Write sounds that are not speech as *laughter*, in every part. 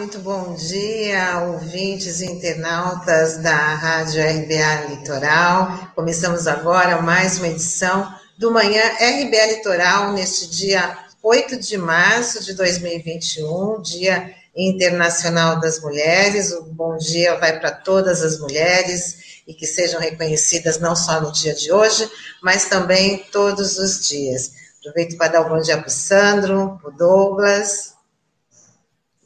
muito bom dia, ouvintes e internautas da Rádio RBA Litoral. Começamos agora mais uma edição do Manhã RBA Litoral, neste dia 8 de março de 2021, Dia Internacional das Mulheres. O bom dia vai para todas as mulheres e que sejam reconhecidas não só no dia de hoje, mas também todos os dias. Aproveito para dar um bom dia para o Sandro, para o Douglas.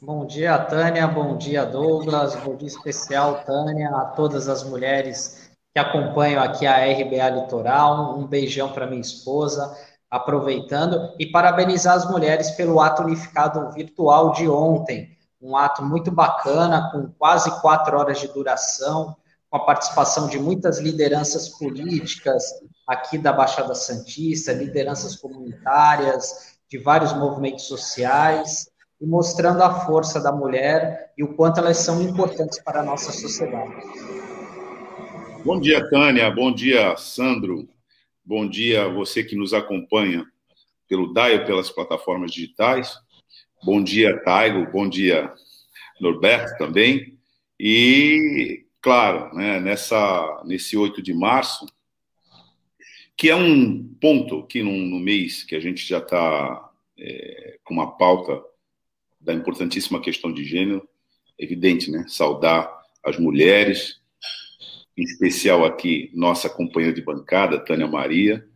Bom dia, Tânia. Bom dia, Douglas. Bom dia especial, Tânia, a todas as mulheres que acompanham aqui a RBA Litoral. Um beijão para minha esposa, aproveitando e parabenizar as mulheres pelo ato unificado virtual de ontem. Um ato muito bacana, com quase quatro horas de duração, com a participação de muitas lideranças políticas aqui da Baixada Santista, lideranças comunitárias, de vários movimentos sociais e mostrando a força da mulher e o quanto elas são importantes para a nossa sociedade. Bom dia, Tânia. Bom dia, Sandro. Bom dia você que nos acompanha pelo DAI pelas plataformas digitais. Bom dia, Taigo. Bom dia, Norberto também. E, claro, né, nessa, nesse 8 de março, que é um ponto que no, no mês que a gente já está é, com uma pauta da importantíssima questão de gênero, evidente, né? Saudar as mulheres, em especial aqui nossa companheira de bancada, Tânia Maria,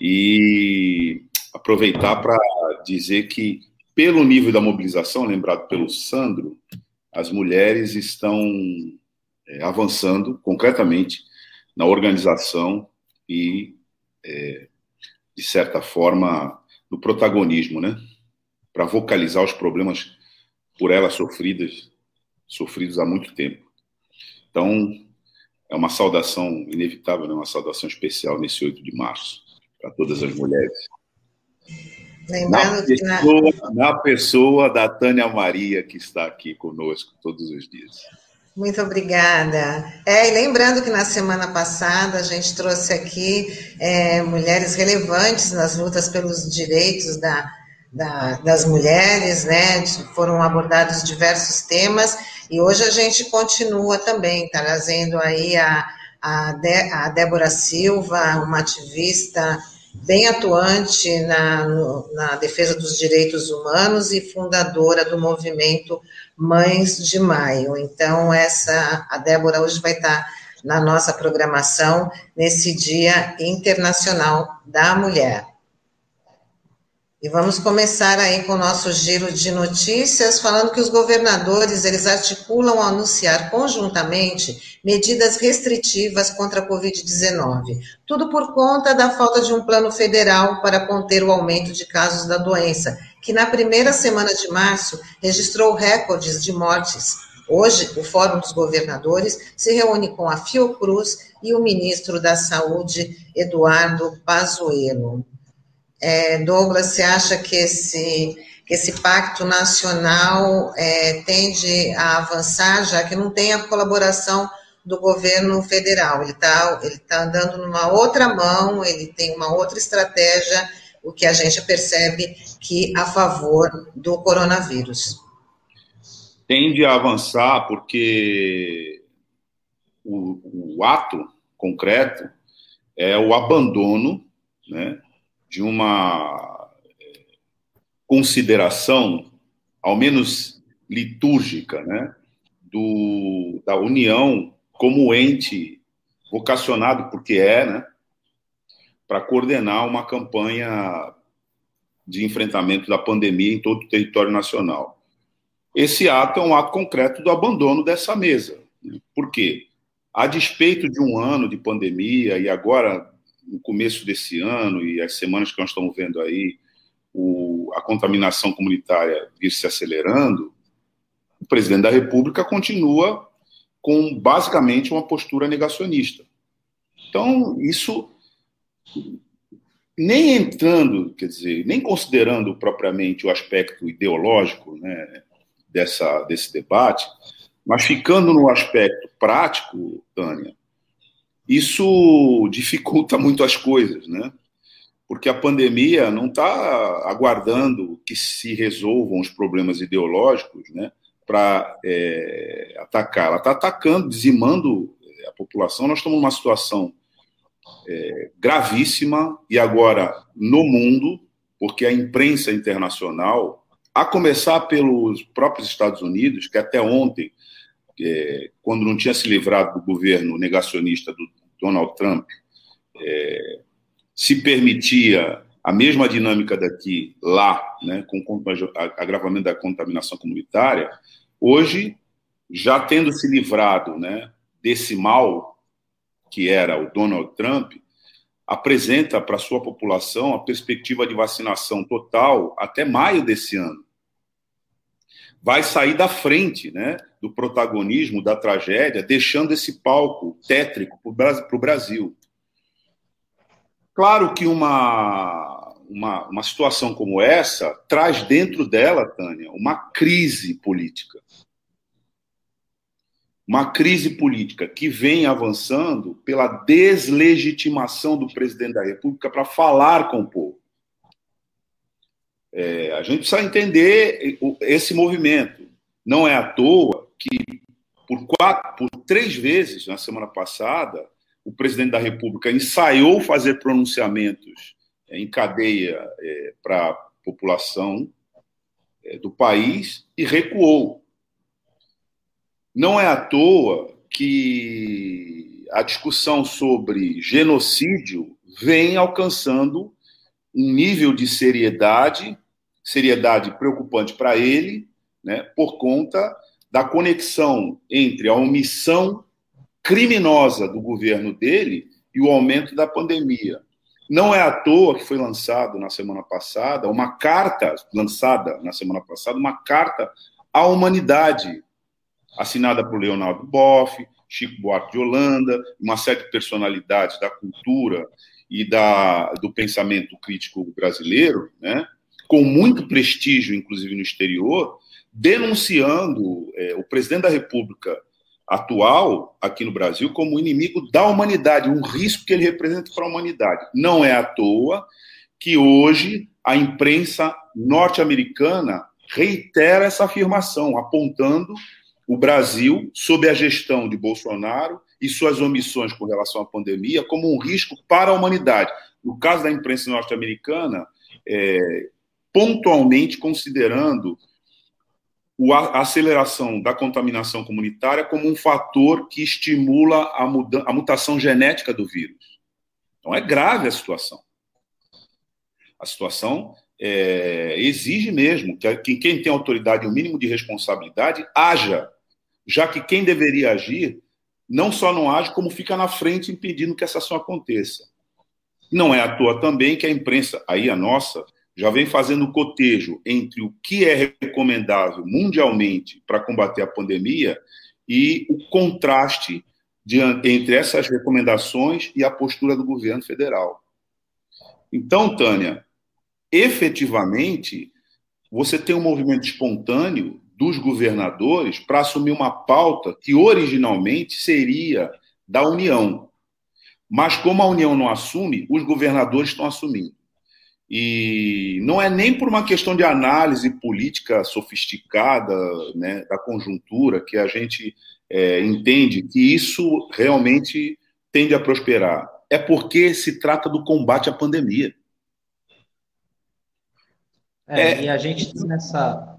e aproveitar para dizer que, pelo nível da mobilização, lembrado pelo Sandro, as mulheres estão é, avançando concretamente na organização e, é, de certa forma, no protagonismo, né? Para vocalizar os problemas por ela sofridas, sofridos há muito tempo. Então, é uma saudação inevitável, né? uma saudação especial nesse 8 de março, para todas as mulheres. Lembrando na pessoa, que na... na pessoa da Tânia Maria, que está aqui conosco todos os dias. Muito obrigada. É, e lembrando que na semana passada a gente trouxe aqui é, mulheres relevantes nas lutas pelos direitos da da, das mulheres, né? Foram abordados diversos temas e hoje a gente continua também trazendo aí a, a, De, a Débora Silva, uma ativista bem atuante na, na defesa dos direitos humanos e fundadora do movimento Mães de Maio. Então, essa a Débora hoje vai estar na nossa programação nesse Dia Internacional da Mulher. E vamos começar aí com o nosso giro de notícias, falando que os governadores, eles articulam anunciar conjuntamente medidas restritivas contra a Covid-19. Tudo por conta da falta de um plano federal para conter o aumento de casos da doença, que na primeira semana de março registrou recordes de mortes. Hoje, o Fórum dos Governadores se reúne com a Fiocruz e o ministro da Saúde, Eduardo Pazuello. É, Douglas, você acha que esse, que esse pacto nacional é, tende a avançar, já que não tem a colaboração do governo federal? Ele está ele tá andando numa outra mão, ele tem uma outra estratégia, o que a gente percebe que a favor do coronavírus. Tende a avançar porque o, o ato concreto é o abandono né, de uma eh, consideração, ao menos litúrgica, né, do, da União como ente vocacionado, porque é, né, para coordenar uma campanha de enfrentamento da pandemia em todo o território nacional. Esse ato é um ato concreto do abandono dessa mesa. Né? Por quê? A despeito de um ano de pandemia e agora no começo desse ano e as semanas que nós estamos vendo aí, o, a contaminação comunitária vir se acelerando, o presidente da República continua com basicamente uma postura negacionista. Então, isso nem entrando, quer dizer, nem considerando propriamente o aspecto ideológico né, dessa, desse debate, mas ficando no aspecto prático, Tânia, isso *laughs* dificulta muito as coisas, né? Porque a pandemia não está aguardando que se resolvam os problemas ideológicos, né? para é, atacar. Ela está atacando, dizimando a população. Nós estamos numa situação é, gravíssima e agora no mundo, porque a imprensa internacional, a começar pelos próprios Estados Unidos, que até ontem, é, quando não tinha se livrado do governo negacionista do Donald Trump, é, se permitia a mesma dinâmica daqui lá, né, com agravamento da contaminação comunitária, hoje, já tendo se livrado né, desse mal que era o Donald Trump, apresenta para sua população a perspectiva de vacinação total até maio desse ano. Vai sair da frente né, do protagonismo da tragédia, deixando esse palco tétrico para o Brasil. Claro que uma, uma, uma situação como essa traz dentro dela, Tânia, uma crise política uma crise política que vem avançando pela deslegitimação do presidente da República para falar com o povo. É, a gente precisa entender esse movimento. Não é à toa que, por, quatro, por três vezes na semana passada, o presidente da República ensaiou fazer pronunciamentos é, em cadeia é, para a população é, do país e recuou. Não é à toa que a discussão sobre genocídio vem alcançando um nível de seriedade, seriedade preocupante para ele, né, por conta da conexão entre a omissão criminosa do governo dele e o aumento da pandemia. Não é à toa que foi lançado na semana passada uma carta, lançada na semana passada, uma carta à humanidade assinada por Leonardo Boff, Chico Buarque de Holanda, uma série de personalidades da cultura e da, do pensamento crítico brasileiro, né, com muito prestígio, inclusive no exterior, denunciando é, o presidente da República atual aqui no Brasil como inimigo da humanidade, um risco que ele representa para a humanidade. Não é à toa que hoje a imprensa norte-americana reitera essa afirmação, apontando o Brasil, sob a gestão de Bolsonaro e suas omissões com relação à pandemia, como um risco para a humanidade. No caso da imprensa norte-americana, é, pontualmente considerando a aceleração da contaminação comunitária como um fator que estimula a, a mutação genética do vírus. Então é grave a situação. A situação é, exige mesmo que quem tem autoridade e o mínimo de responsabilidade haja já que quem deveria agir não só não age, como fica na frente impedindo que essa ação aconteça. Não é à toa também que a imprensa, aí a nossa, já vem fazendo cotejo entre o que é recomendável mundialmente para combater a pandemia e o contraste de, entre essas recomendações e a postura do governo federal. Então, Tânia, efetivamente, você tem um movimento espontâneo dos governadores para assumir uma pauta que originalmente seria da União. Mas como a União não assume, os governadores estão assumindo. E não é nem por uma questão de análise política sofisticada né, da conjuntura que a gente é, entende que isso realmente tende a prosperar. É porque se trata do combate à pandemia. É, é, e a gente nessa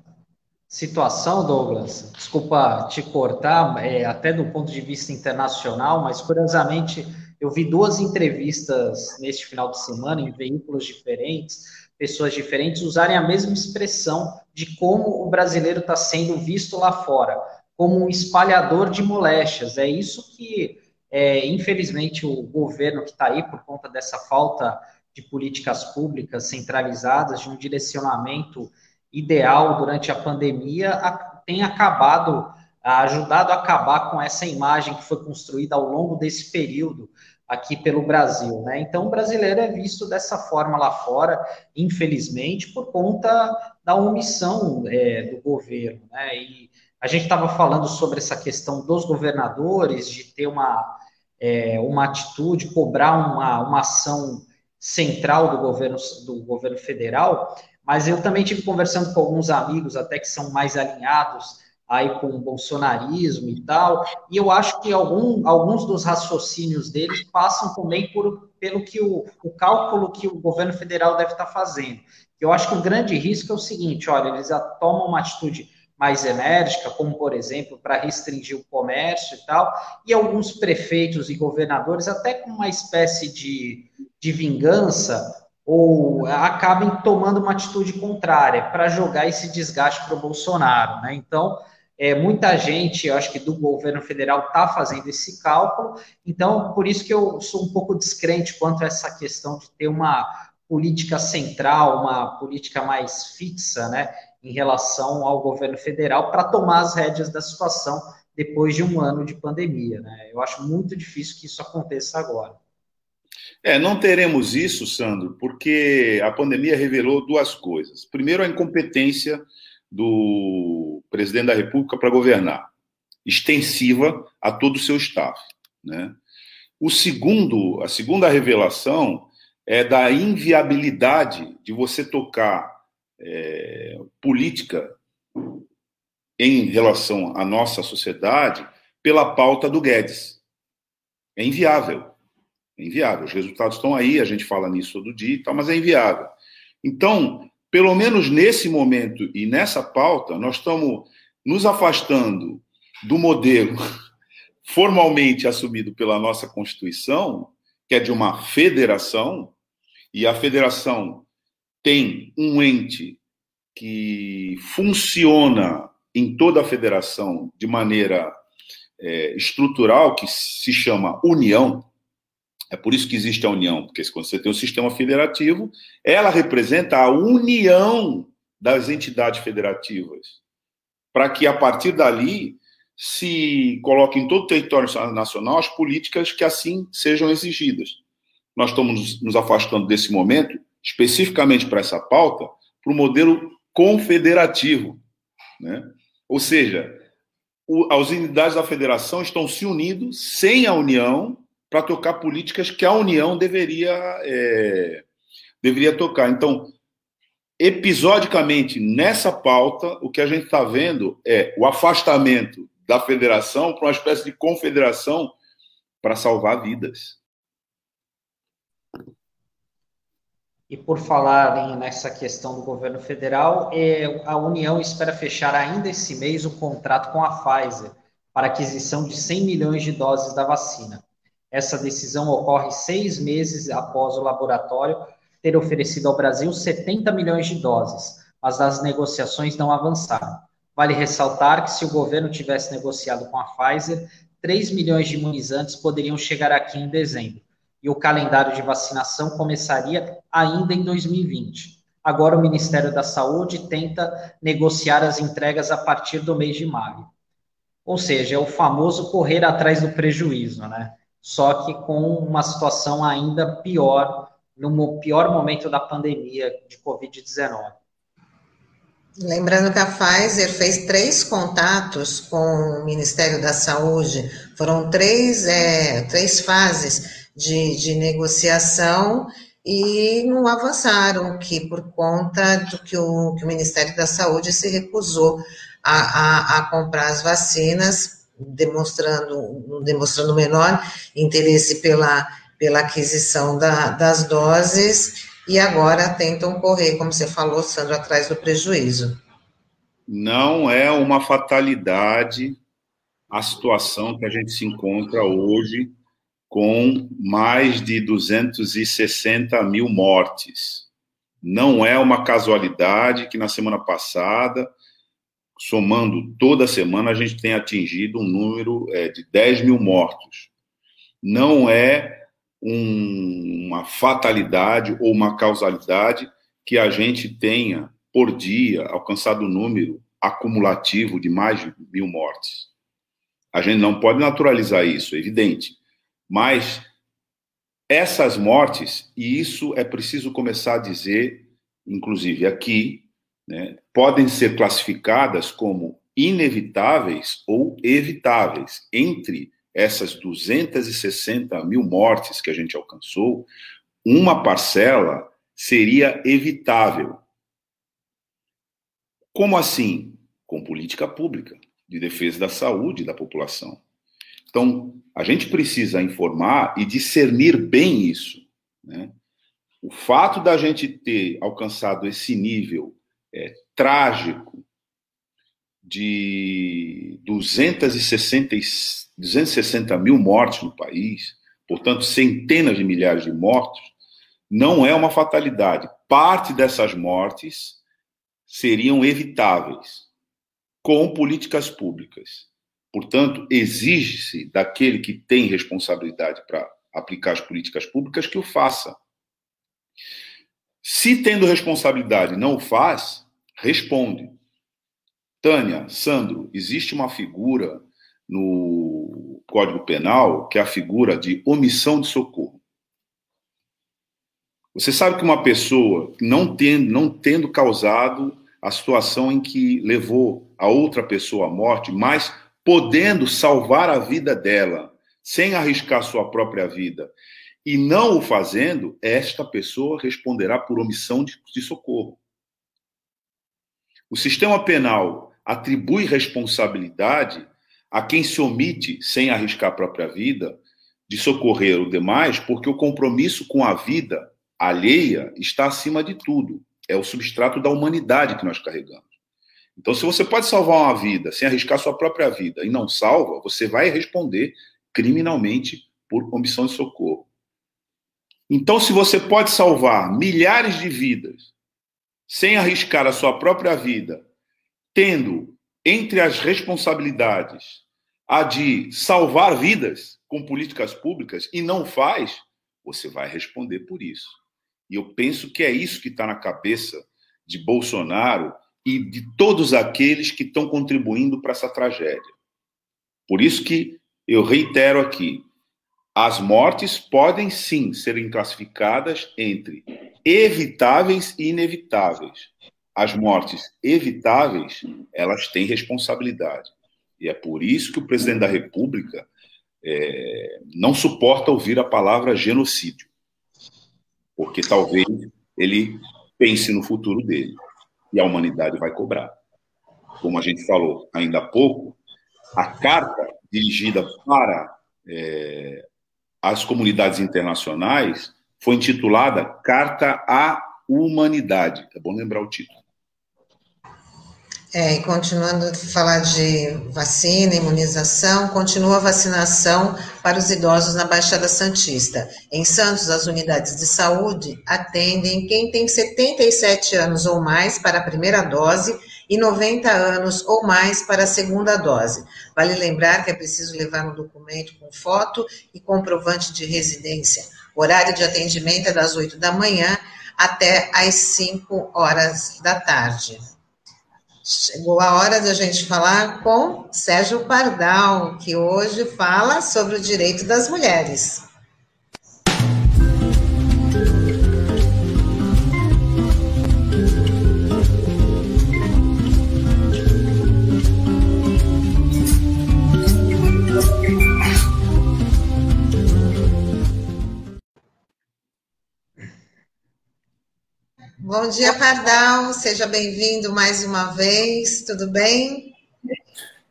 situação, Douglas, desculpa te cortar, é, até do ponto de vista internacional, mas curiosamente eu vi duas entrevistas neste final de semana em veículos diferentes, pessoas diferentes usarem a mesma expressão de como o brasileiro está sendo visto lá fora, como um espalhador de moléstias. É isso que, é, infelizmente, o governo que está aí, por conta dessa falta de políticas públicas centralizadas, de um direcionamento ideal durante a pandemia tem acabado, ajudado a acabar com essa imagem que foi construída ao longo desse período aqui pelo Brasil, né? Então, o brasileiro é visto dessa forma lá fora, infelizmente, por conta da omissão é, do governo, né? E a gente estava falando sobre essa questão dos governadores de ter uma, é, uma atitude, cobrar uma, uma ação central do governo, do governo federal, mas eu também tive conversando com alguns amigos, até que são mais alinhados aí com o bolsonarismo e tal, e eu acho que algum, alguns dos raciocínios deles passam também por, pelo que o, o cálculo que o governo federal deve estar fazendo. Eu acho que o grande risco é o seguinte, olha, eles tomam uma atitude mais enérgica, como, por exemplo, para restringir o comércio e tal, e alguns prefeitos e governadores, até com uma espécie de, de vingança, ou acabem tomando uma atitude contrária para jogar esse desgaste para o Bolsonaro. Né? Então, é, muita gente, eu acho que do governo federal está fazendo esse cálculo, então por isso que eu sou um pouco descrente quanto a essa questão de ter uma política central, uma política mais fixa, né, em relação ao governo federal para tomar as rédeas da situação depois de um ano de pandemia. Né? Eu acho muito difícil que isso aconteça agora. É, não teremos isso, Sandro, porque a pandemia revelou duas coisas. Primeiro, a incompetência do presidente da República para governar, extensiva a todo o seu staff. Né? O segundo, a segunda revelação é da inviabilidade de você tocar é, política em relação à nossa sociedade pela pauta do Guedes. É inviável. É inviável. Os resultados estão aí, a gente fala nisso todo dia e tal, mas é inviável. Então, pelo menos nesse momento e nessa pauta, nós estamos nos afastando do modelo *laughs* formalmente assumido pela nossa Constituição, que é de uma federação, e a federação tem um ente que funciona em toda a federação de maneira é, estrutural, que se chama União, é por isso que existe a união, porque quando você tem um sistema federativo, ela representa a união das entidades federativas, para que a partir dali se coloque em todo o território nacional as políticas que assim sejam exigidas. Nós estamos nos afastando desse momento, especificamente para essa pauta, para o modelo confederativo. Né? Ou seja, o, as unidades da federação estão se unindo sem a união para tocar políticas que a União deveria, é, deveria tocar. Então, episodicamente, nessa pauta, o que a gente está vendo é o afastamento da federação para uma espécie de confederação para salvar vidas. E por falar nessa questão do governo federal, é, a União espera fechar ainda esse mês um contrato com a Pfizer para aquisição de 100 milhões de doses da vacina. Essa decisão ocorre seis meses após o laboratório ter oferecido ao Brasil 70 milhões de doses, mas as negociações não avançaram. Vale ressaltar que se o governo tivesse negociado com a Pfizer, 3 milhões de imunizantes poderiam chegar aqui em dezembro, e o calendário de vacinação começaria ainda em 2020. Agora, o Ministério da Saúde tenta negociar as entregas a partir do mês de maio. Ou seja, é o famoso correr atrás do prejuízo, né? Só que com uma situação ainda pior, no pior momento da pandemia de Covid-19. Lembrando que a Pfizer fez três contatos com o Ministério da Saúde, foram três, é, três fases de, de negociação e não avançaram, que por conta do que o, que o Ministério da Saúde se recusou a, a, a comprar as vacinas demonstrando, demonstrando menor interesse pela, pela aquisição da, das doses e agora tentam correr, como você falou, Sandro, atrás do prejuízo. Não é uma fatalidade a situação que a gente se encontra hoje com mais de 260 mil mortes. Não é uma casualidade que na semana passada somando toda semana, a gente tem atingido um número é, de 10 mil mortos. Não é um, uma fatalidade ou uma causalidade que a gente tenha, por dia, alcançado o um número acumulativo de mais de mil mortes. A gente não pode naturalizar isso, é evidente. Mas essas mortes, e isso é preciso começar a dizer, inclusive aqui, né, podem ser classificadas como inevitáveis ou evitáveis. Entre essas 260 mil mortes que a gente alcançou, uma parcela seria evitável. Como assim? Com política pública. de defesa da saúde da população. Então, a gente precisa informar e discernir bem isso. Né? O fato da gente ter alcançado esse nível é, trágico de 260, 260 mil mortes no país, portanto, centenas de milhares de mortos, não é uma fatalidade. Parte dessas mortes seriam evitáveis com políticas públicas. Portanto, exige-se daquele que tem responsabilidade para aplicar as políticas públicas que o faça. Se tendo responsabilidade não o faz, responde. Tânia, Sandro, existe uma figura no Código Penal que é a figura de omissão de socorro. Você sabe que uma pessoa não tendo, não tendo causado a situação em que levou a outra pessoa à morte, mas podendo salvar a vida dela, sem arriscar sua própria vida, e não o fazendo, esta pessoa responderá por omissão de, de socorro. O sistema penal atribui responsabilidade a quem se omite, sem arriscar a própria vida, de socorrer o demais, porque o compromisso com a vida alheia está acima de tudo. É o substrato da humanidade que nós carregamos. Então, se você pode salvar uma vida sem arriscar sua própria vida e não salva, você vai responder criminalmente por omissão de socorro. Então, se você pode salvar milhares de vidas sem arriscar a sua própria vida, tendo entre as responsabilidades a de salvar vidas com políticas públicas e não faz, você vai responder por isso. E eu penso que é isso que está na cabeça de Bolsonaro e de todos aqueles que estão contribuindo para essa tragédia. Por isso que eu reitero aqui, as mortes podem sim serem classificadas entre evitáveis e inevitáveis. As mortes evitáveis, elas têm responsabilidade. E é por isso que o presidente da República é, não suporta ouvir a palavra genocídio porque talvez ele pense no futuro dele e a humanidade vai cobrar. Como a gente falou ainda há pouco, a carta dirigida para é, as comunidades internacionais foi intitulada Carta à Humanidade. É bom lembrar o título. É, e continuando a falar de vacina, imunização, continua a vacinação para os idosos na Baixada Santista. Em Santos, as unidades de saúde atendem quem tem 77 anos ou mais para a primeira dose e 90 anos ou mais para a segunda dose. Vale lembrar que é preciso levar um documento com foto e comprovante de residência. O horário de atendimento é das 8 da manhã até às 5 horas da tarde. Chegou a hora de a gente falar com Sérgio Pardal, que hoje fala sobre o direito das mulheres. Bom dia, Pardal. Seja bem-vindo mais uma vez. Tudo bem?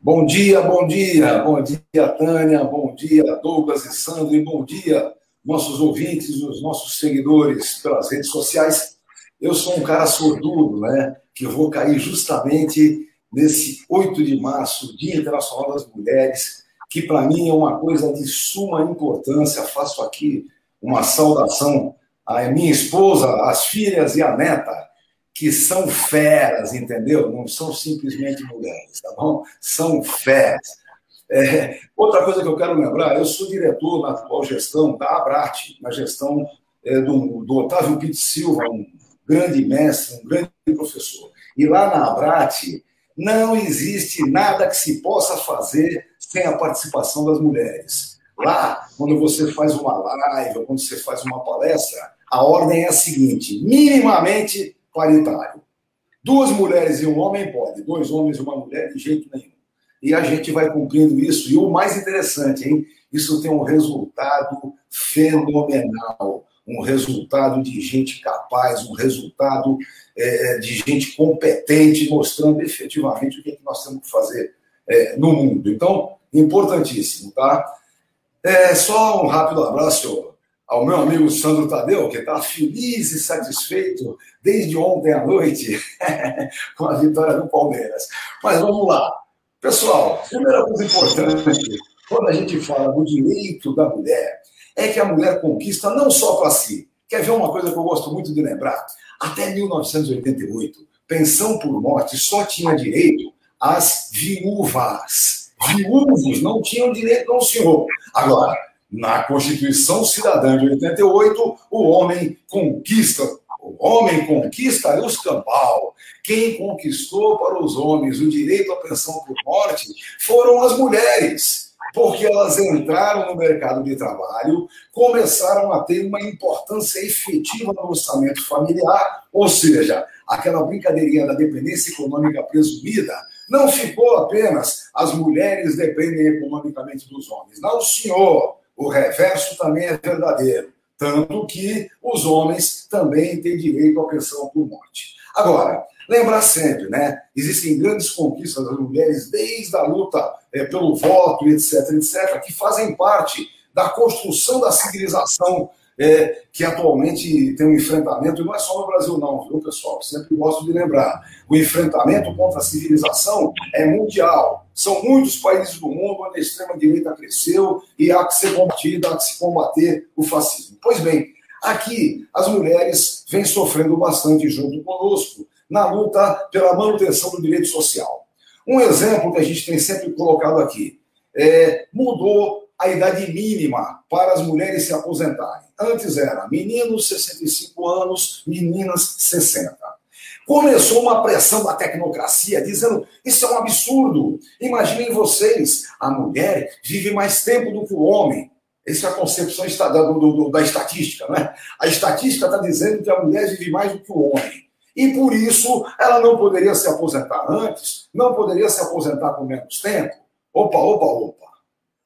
Bom dia, bom dia. Bom dia, Tânia. Bom dia, Douglas e Sandro. E bom dia, nossos ouvintes, os nossos seguidores pelas redes sociais. Eu sou um cara sortudo, né? Que vou cair justamente nesse 8 de março, Dia Internacional das Mulheres, que para mim é uma coisa de suma importância. Faço aqui uma saudação a minha esposa, as filhas e a neta, que são feras, entendeu? Não são simplesmente mulheres, tá bom? São feras. É, outra coisa que eu quero lembrar, eu sou diretor na atual gestão da Abrat, na gestão é, do, do Otávio Pitt Silva, um grande mestre, um grande professor. E lá na Abrat não existe nada que se possa fazer sem a participação das mulheres. Lá, quando você faz uma live, quando você faz uma palestra, a ordem é a seguinte: minimamente paritário. Duas mulheres e um homem pode, dois homens e uma mulher, de jeito nenhum. E a gente vai cumprindo isso. E o mais interessante, hein? Isso tem um resultado fenomenal. Um resultado de gente capaz, um resultado é, de gente competente, mostrando efetivamente o que, é que nós temos que fazer é, no mundo. Então, importantíssimo, tá? É, só um rápido abraço ao meu amigo Sandro Tadeu, que está feliz e satisfeito desde ontem à noite *laughs* com a vitória do Palmeiras. Mas vamos lá. Pessoal, primeira coisa importante, quando a gente fala do direito da mulher, é que a mulher conquista não só para si. Quer ver uma coisa que eu gosto muito de lembrar? Até 1988, pensão por morte só tinha direito às viúvas. Viúvos não tinham direito, não, senhor. Agora, na Constituição Cidadã de 88, o homem conquista, o homem conquista os campal. Quem conquistou para os homens o direito à pensão por morte foram as mulheres, porque elas entraram no mercado de trabalho, começaram a ter uma importância efetiva no orçamento familiar, ou seja, aquela brincadeirinha da dependência econômica presumida não ficou apenas as mulheres dependem economicamente dos homens. Não, senhor. O reverso também é verdadeiro. Tanto que os homens também têm direito à pensão por morte. Agora, lembrar sempre, né? Existem grandes conquistas das mulheres desde a luta é, pelo voto, etc, etc, que fazem parte da construção da civilização é, que atualmente tem um enfrentamento, e não é só no Brasil, não, viu, pessoal? Sempre gosto de lembrar. O enfrentamento contra a civilização é mundial. São muitos países do mundo onde a extrema-direita cresceu e há que ser combatida, há que se combater o fascismo. Pois bem, aqui as mulheres vêm sofrendo bastante junto conosco na luta pela manutenção do direito social. Um exemplo que a gente tem sempre colocado aqui é, mudou a idade mínima para as mulheres se aposentarem. Antes era meninos 65 anos, meninas 60. Começou uma pressão da tecnocracia dizendo: isso é um absurdo. Imaginem vocês, a mulher vive mais tempo do que o homem. Essa é a concepção da, do, do, da estatística, né? A estatística está dizendo que a mulher vive mais do que o homem. E por isso ela não poderia se aposentar antes, não poderia se aposentar com menos tempo. Opa, opa, opa.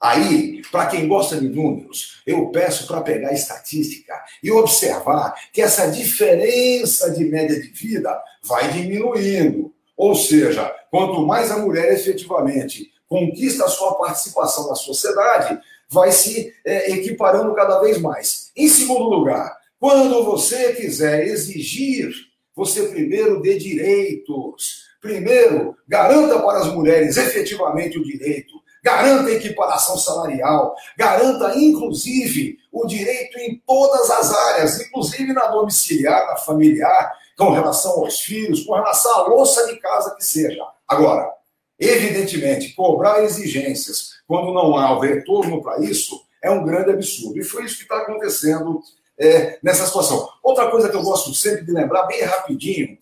Aí, para quem gosta de números, eu peço para pegar estatística e observar que essa diferença de média de vida vai diminuindo. Ou seja, quanto mais a mulher efetivamente conquista a sua participação na sociedade, vai se é, equiparando cada vez mais. Em segundo lugar, quando você quiser exigir, você primeiro dê direitos. Primeiro, garanta para as mulheres efetivamente o direito garanta equiparação salarial, garanta, inclusive, o direito em todas as áreas, inclusive na domiciliar, na familiar, com relação aos filhos, com relação à louça de casa que seja. Agora, evidentemente, cobrar exigências quando não há o retorno para isso é um grande absurdo. E foi isso que está acontecendo é, nessa situação. Outra coisa que eu gosto sempre de lembrar, bem rapidinho,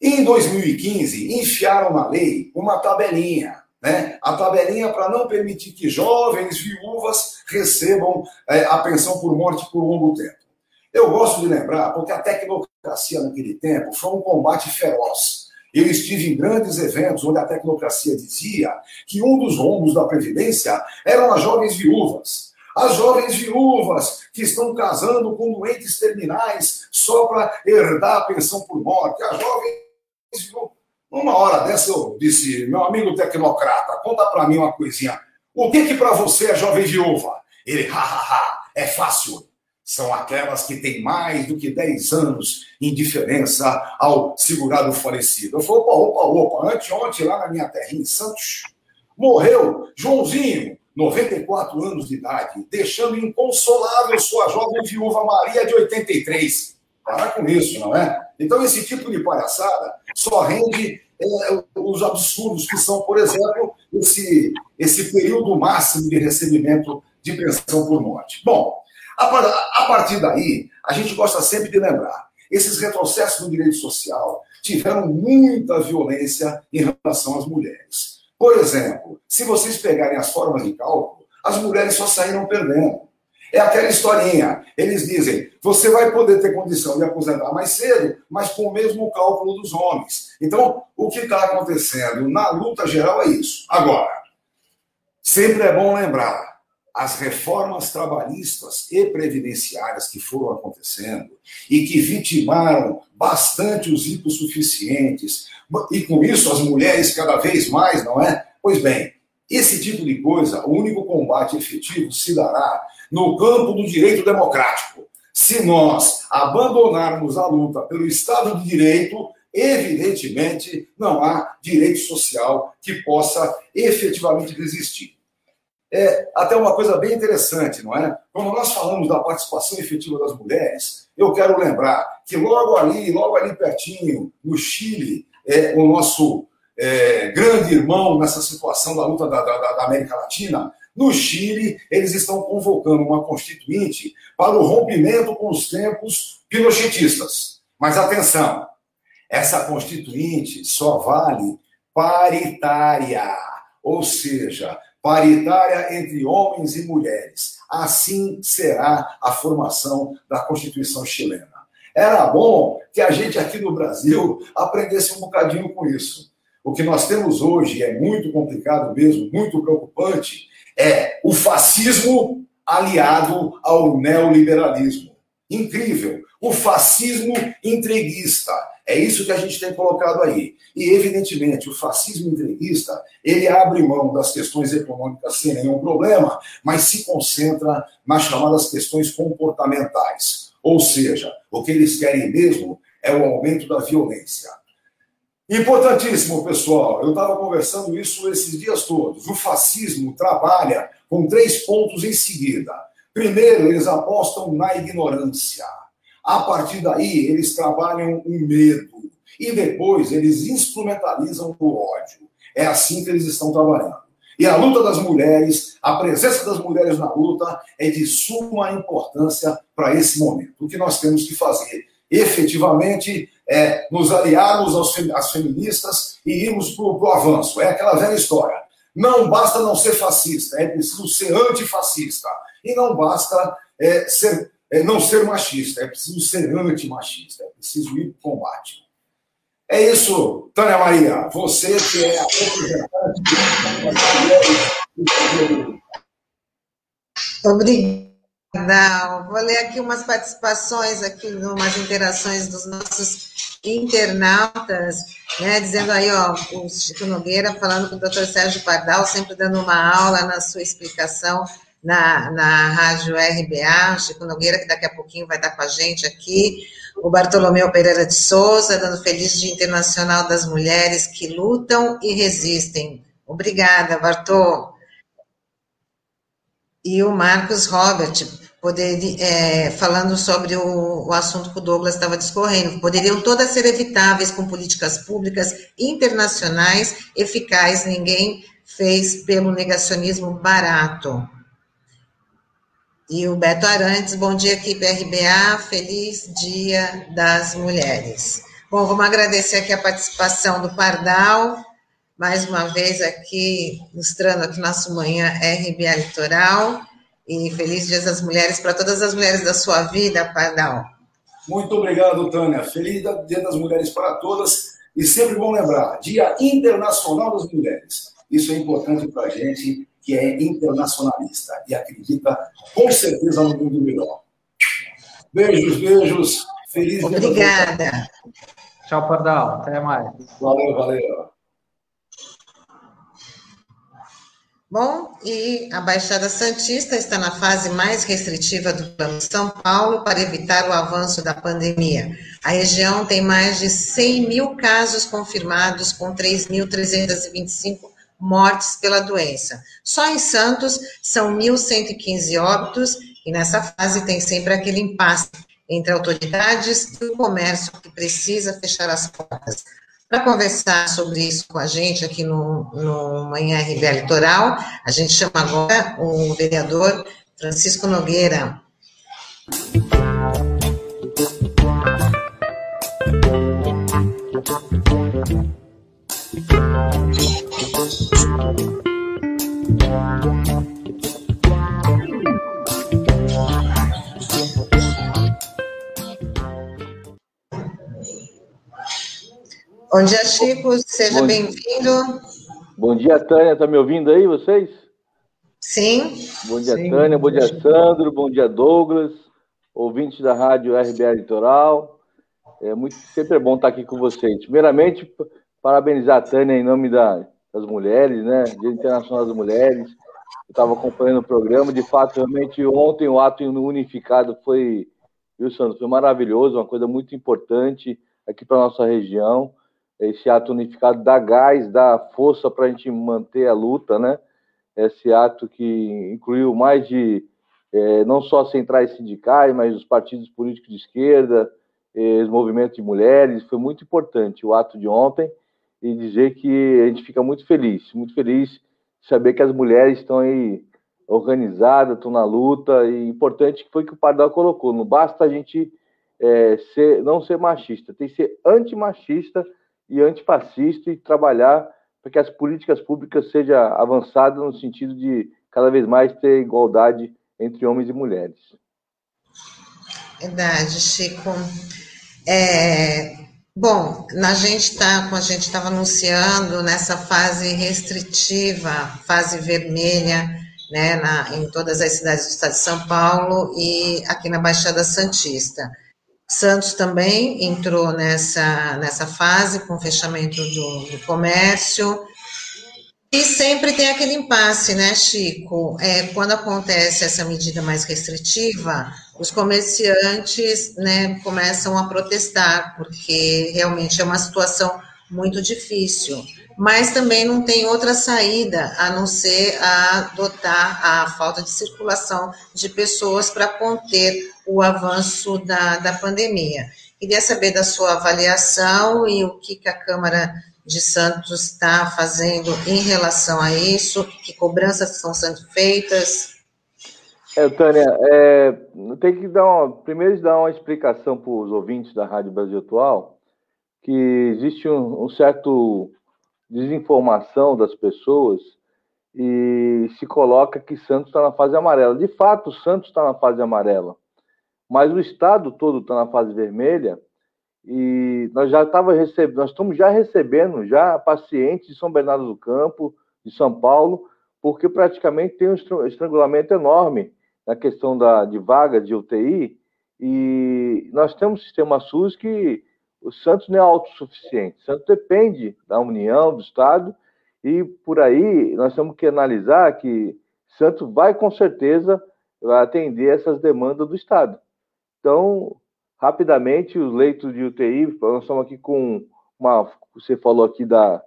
em 2015, enfiaram na lei uma tabelinha né? A tabelinha para não permitir que jovens viúvas recebam é, a pensão por morte por longo tempo. Eu gosto de lembrar, porque a tecnocracia naquele tempo foi um combate feroz. Eu estive em grandes eventos onde a tecnocracia dizia que um dos rombos da Previdência eram as jovens viúvas. As jovens viúvas que estão casando com doentes terminais só para herdar a pensão por morte. As jovens viúvas uma hora dessa eu disse, meu amigo tecnocrata, conta para mim uma coisinha. O que que para você é jovem viúva? Ele, hahaha, é fácil. São aquelas que têm mais do que 10 anos em diferença ao segurado falecido. Eu falei, opa, opa, opa, anteontem lá na minha terrinha em Santos, morreu Joãozinho, 94 anos de idade, deixando inconsolável sua jovem viúva Maria de 83. Parar com isso, não é? Então, esse tipo de palhaçada só rende é, os absurdos que são, por exemplo, esse, esse período máximo de recebimento de pensão por morte. Bom, a, a partir daí, a gente gosta sempre de lembrar: esses retrocessos no direito social tiveram muita violência em relação às mulheres. Por exemplo, se vocês pegarem as formas de cálculo, as mulheres só saíram perdendo. É aquela historinha. Eles dizem: você vai poder ter condição de aposentar mais cedo, mas com o mesmo cálculo dos homens. Então, o que está acontecendo na luta geral é isso. Agora, sempre é bom lembrar: as reformas trabalhistas e previdenciárias que foram acontecendo e que vitimaram bastante os hipossuficientes, e com isso as mulheres cada vez mais, não é? Pois bem, esse tipo de coisa, o único combate efetivo se dará no campo do direito democrático. Se nós abandonarmos a luta pelo Estado de Direito, evidentemente não há direito social que possa efetivamente resistir. É até uma coisa bem interessante, não é? Quando nós falamos da participação efetiva das mulheres, eu quero lembrar que logo ali, logo ali pertinho, no Chile, é, o nosso é, grande irmão nessa situação da luta da, da, da América Latina, no Chile, eles estão convocando uma constituinte para o rompimento com os tempos pinochetistas. Mas atenção, essa constituinte só vale paritária, ou seja, paritária entre homens e mulheres. Assim será a formação da Constituição chilena. Era bom que a gente aqui no Brasil aprendesse um bocadinho com isso. O que nós temos hoje é muito complicado mesmo, muito preocupante, é o fascismo aliado ao neoliberalismo. Incrível. O fascismo entreguista. É isso que a gente tem colocado aí. E, evidentemente, o fascismo entreguista, ele abre mão das questões econômicas sem nenhum problema, mas se concentra nas chamadas questões comportamentais. Ou seja, o que eles querem mesmo é o aumento da violência. Importantíssimo, pessoal. Eu estava conversando isso esses dias todos. O fascismo trabalha com três pontos em seguida. Primeiro, eles apostam na ignorância. A partir daí, eles trabalham o medo. E depois, eles instrumentalizam o ódio. É assim que eles estão trabalhando. E a luta das mulheres, a presença das mulheres na luta, é de suma importância para esse momento. O que nós temos que fazer efetivamente é nos aliarmos aos, às feministas e irmos para o avanço. É aquela velha história. Não basta não ser fascista, é preciso ser antifascista. E não basta é, ser, é, não ser machista, é preciso ser antimachista, é preciso ir para o combate. É isso, Tânia Maria, você que é a representante Obrigada. Vou ler aqui umas participações, aqui, umas interações dos nossos internautas, né, dizendo aí, ó, o Chico Nogueira falando com o doutor Sérgio Pardal, sempre dando uma aula na sua explicação na, na rádio RBA, Chico Nogueira, que daqui a pouquinho vai estar com a gente aqui, o Bartolomeu Pereira de Souza, dando feliz Dia Internacional das Mulheres que Lutam e Resistem. Obrigada, Bartô. E o Marcos Robert, poderia, é, falando sobre o, o, assunto que o Douglas estava discorrendo, poderiam todas ser evitáveis com políticas públicas internacionais eficazes, ninguém fez pelo negacionismo barato. E o Beto Arantes, bom dia equipe RBA, feliz dia das mulheres. Bom, vamos agradecer aqui a participação do Pardal, mais uma vez aqui, mostrando aqui nosso manhã RBA Litoral, e feliz Dia das Mulheres para todas as mulheres da sua vida, Pardal. Muito obrigado, Tânia. Feliz Dia das Mulheres para todas. E sempre bom lembrar, Dia Internacional das Mulheres. Isso é importante para a gente que é internacionalista e acredita com certeza no mundo melhor. Beijos, beijos. Feliz Obrigada. Dia Obrigada. Tchau, Pardal. Até mais. Valeu, valeu. Bom, e a Baixada Santista está na fase mais restritiva do Plano São Paulo para evitar o avanço da pandemia. A região tem mais de 100 mil casos confirmados, com 3.325 mortes pela doença. Só em Santos são 1.115 óbitos, e nessa fase tem sempre aquele impasse entre autoridades e o comércio que precisa fechar as portas. Para conversar sobre isso com a gente aqui no, no Manhã RBA Litoral, a gente chama agora o vereador Francisco Nogueira. Bom dia, Chico. Seja bem-vindo. Bom dia, Tânia. Está me ouvindo aí, vocês? Sim. Bom dia, Sim. Tânia. Bom dia, Sandro. Bom dia, Douglas. Ouvintes da Rádio RBA Litoral. É muito, sempre é bom estar aqui com vocês. Primeiramente, parabenizar a Tânia em nome da das Mulheres, né? Dia Internacional das Mulheres. Eu estava acompanhando o programa. De fato, realmente, ontem o ato unificado foi, viu, Sandro? Foi maravilhoso, uma coisa muito importante aqui para nossa região. Esse ato unificado dá gás, dá força para a gente manter a luta, né? Esse ato que incluiu mais de é, não só centrais sindicais, mas os partidos políticos de esquerda, é, os movimentos de mulheres. Foi muito importante o ato de ontem e dizer que a gente fica muito feliz, muito feliz de saber que as mulheres estão aí organizadas, estão na luta, e importante que foi que o Pardal colocou, não basta a gente é, ser, não ser machista, tem que ser antimachista e antifascista e trabalhar para que as políticas públicas sejam avançadas no sentido de cada vez mais ter igualdade entre homens e mulheres. Verdade, Chico. É, bom, a gente tá, como a gente estava anunciando, nessa fase restritiva, fase vermelha, né, na, em todas as cidades do estado de São Paulo e aqui na Baixada Santista. Santos também entrou nessa, nessa fase com o fechamento do, do comércio, e sempre tem aquele impasse, né, Chico? É, quando acontece essa medida mais restritiva, os comerciantes né, começam a protestar, porque realmente é uma situação muito difícil. Mas também não tem outra saída a não ser adotar a falta de circulação de pessoas para conter o avanço da, da pandemia. Queria saber da sua avaliação e o que, que a Câmara de Santos está fazendo em relação a isso? Que cobranças estão sendo feitas? É, Tânia, é, tem que dar uma, primeiro dar uma explicação para os ouvintes da Rádio Brasil Atual que existe um, um certo desinformação das pessoas e se coloca que Santos está na fase amarela. De fato, Santos está na fase amarela, mas o estado todo está na fase vermelha e nós já estava recebendo, nós estamos já recebendo já pacientes de São Bernardo do Campo, de São Paulo, porque praticamente tem um estrangulamento enorme na questão da, de vaga de UTI, e nós temos um sistema SUS que o Santos não é autossuficiente, o Santos depende da União, do Estado, e por aí nós temos que analisar que Santos vai com certeza atender essas demandas do Estado. Então, Rapidamente, os leitos de UTI, nós estamos aqui com uma. Você falou aqui da,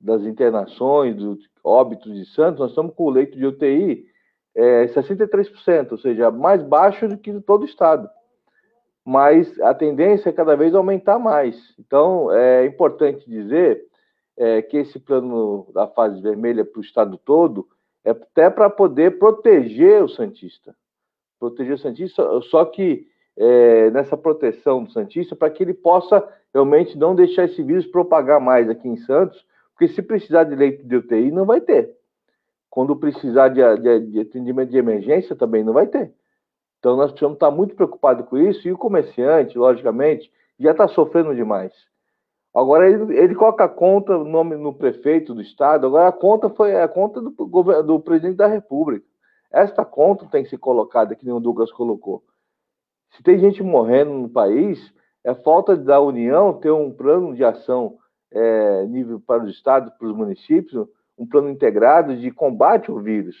das internações, dos óbitos de Santos, nós estamos com o leito de UTI é, 63%, ou seja, mais baixo do que todo o estado. Mas a tendência é cada vez aumentar mais. Então, é importante dizer é, que esse plano da fase vermelha para o estado todo é até para poder proteger o Santista. Proteger o Santista, só que é, nessa proteção do Santista para que ele possa realmente não deixar esse vírus propagar mais aqui em Santos, porque se precisar de leito de UTI, não vai ter. Quando precisar de, de, de atendimento de emergência, também não vai ter. Então, nós precisamos estar muito preocupados com isso, e o comerciante, logicamente, já está sofrendo demais. Agora, ele, ele coloca a conta, o nome no prefeito do estado, agora a conta foi a conta do, do presidente da República. Esta conta tem que ser colocada, que nem o Douglas colocou. Se tem gente morrendo no país, é falta da União ter um plano de ação é, nível para os estados, para os municípios, um plano integrado de combate ao vírus,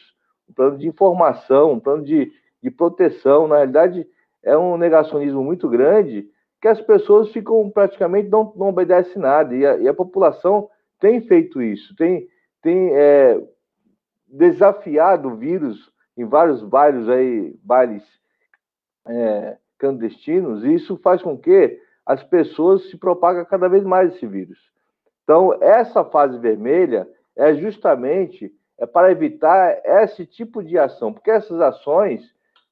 um plano de informação, um plano de, de proteção. Na realidade, é um negacionismo muito grande que as pessoas ficam praticamente não, não obedecem nada e a, e a população tem feito isso, tem, tem é, desafiado o vírus em vários bairros aí, bailes é, clandestinos, e isso faz com que as pessoas se propaguem cada vez mais esse vírus. Então, essa fase vermelha é justamente é para evitar esse tipo de ação, porque essas ações,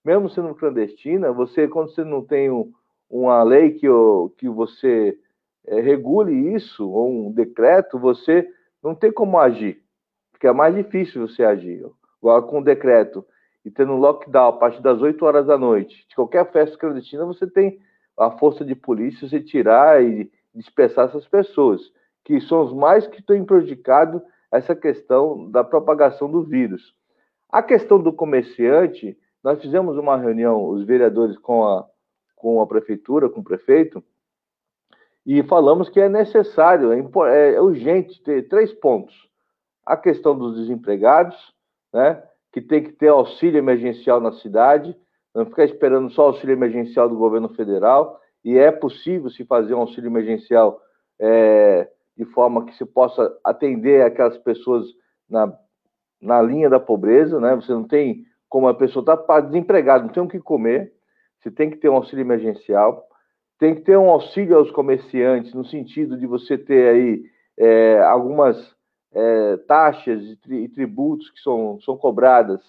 mesmo sendo clandestina, você quando você não tem um, uma lei que, que você é, regule isso, ou um decreto, você não tem como agir, porque é mais difícil você agir. Agora, com o decreto e tendo um lockdown a partir das 8 horas da noite, de qualquer festa clandestina, você tem a força de polícia se tirar e dispersar essas pessoas, que são os mais que estão prejudicados essa questão da propagação do vírus. A questão do comerciante, nós fizemos uma reunião, os vereadores com a, com a prefeitura, com o prefeito, e falamos que é necessário, é, é urgente ter três pontos. a questão dos desempregados, né? Que tem que ter auxílio emergencial na cidade, não ficar esperando só auxílio emergencial do governo federal, e é possível se fazer um auxílio emergencial é, de forma que se possa atender aquelas pessoas na, na linha da pobreza, né? Você não tem como a pessoa está desempregada, não tem o que comer, você tem que ter um auxílio emergencial, tem que ter um auxílio aos comerciantes, no sentido de você ter aí é, algumas é, taxas e tributos que são, são cobradas,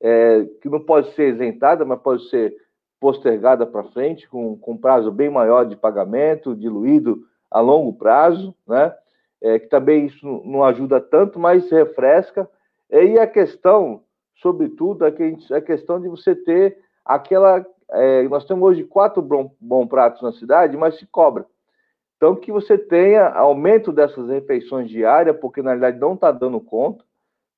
é, que não pode ser isentada, mas pode ser postergada para frente, com, com prazo bem maior de pagamento, diluído a longo prazo, né? É, que também isso não ajuda tanto, mas refresca. E a questão, sobretudo, é a questão de você ter aquela. É, nós temos hoje quatro bom, bom pratos na cidade, mas se cobra. Então, que você tenha aumento dessas refeições diárias, porque na realidade não está dando conta,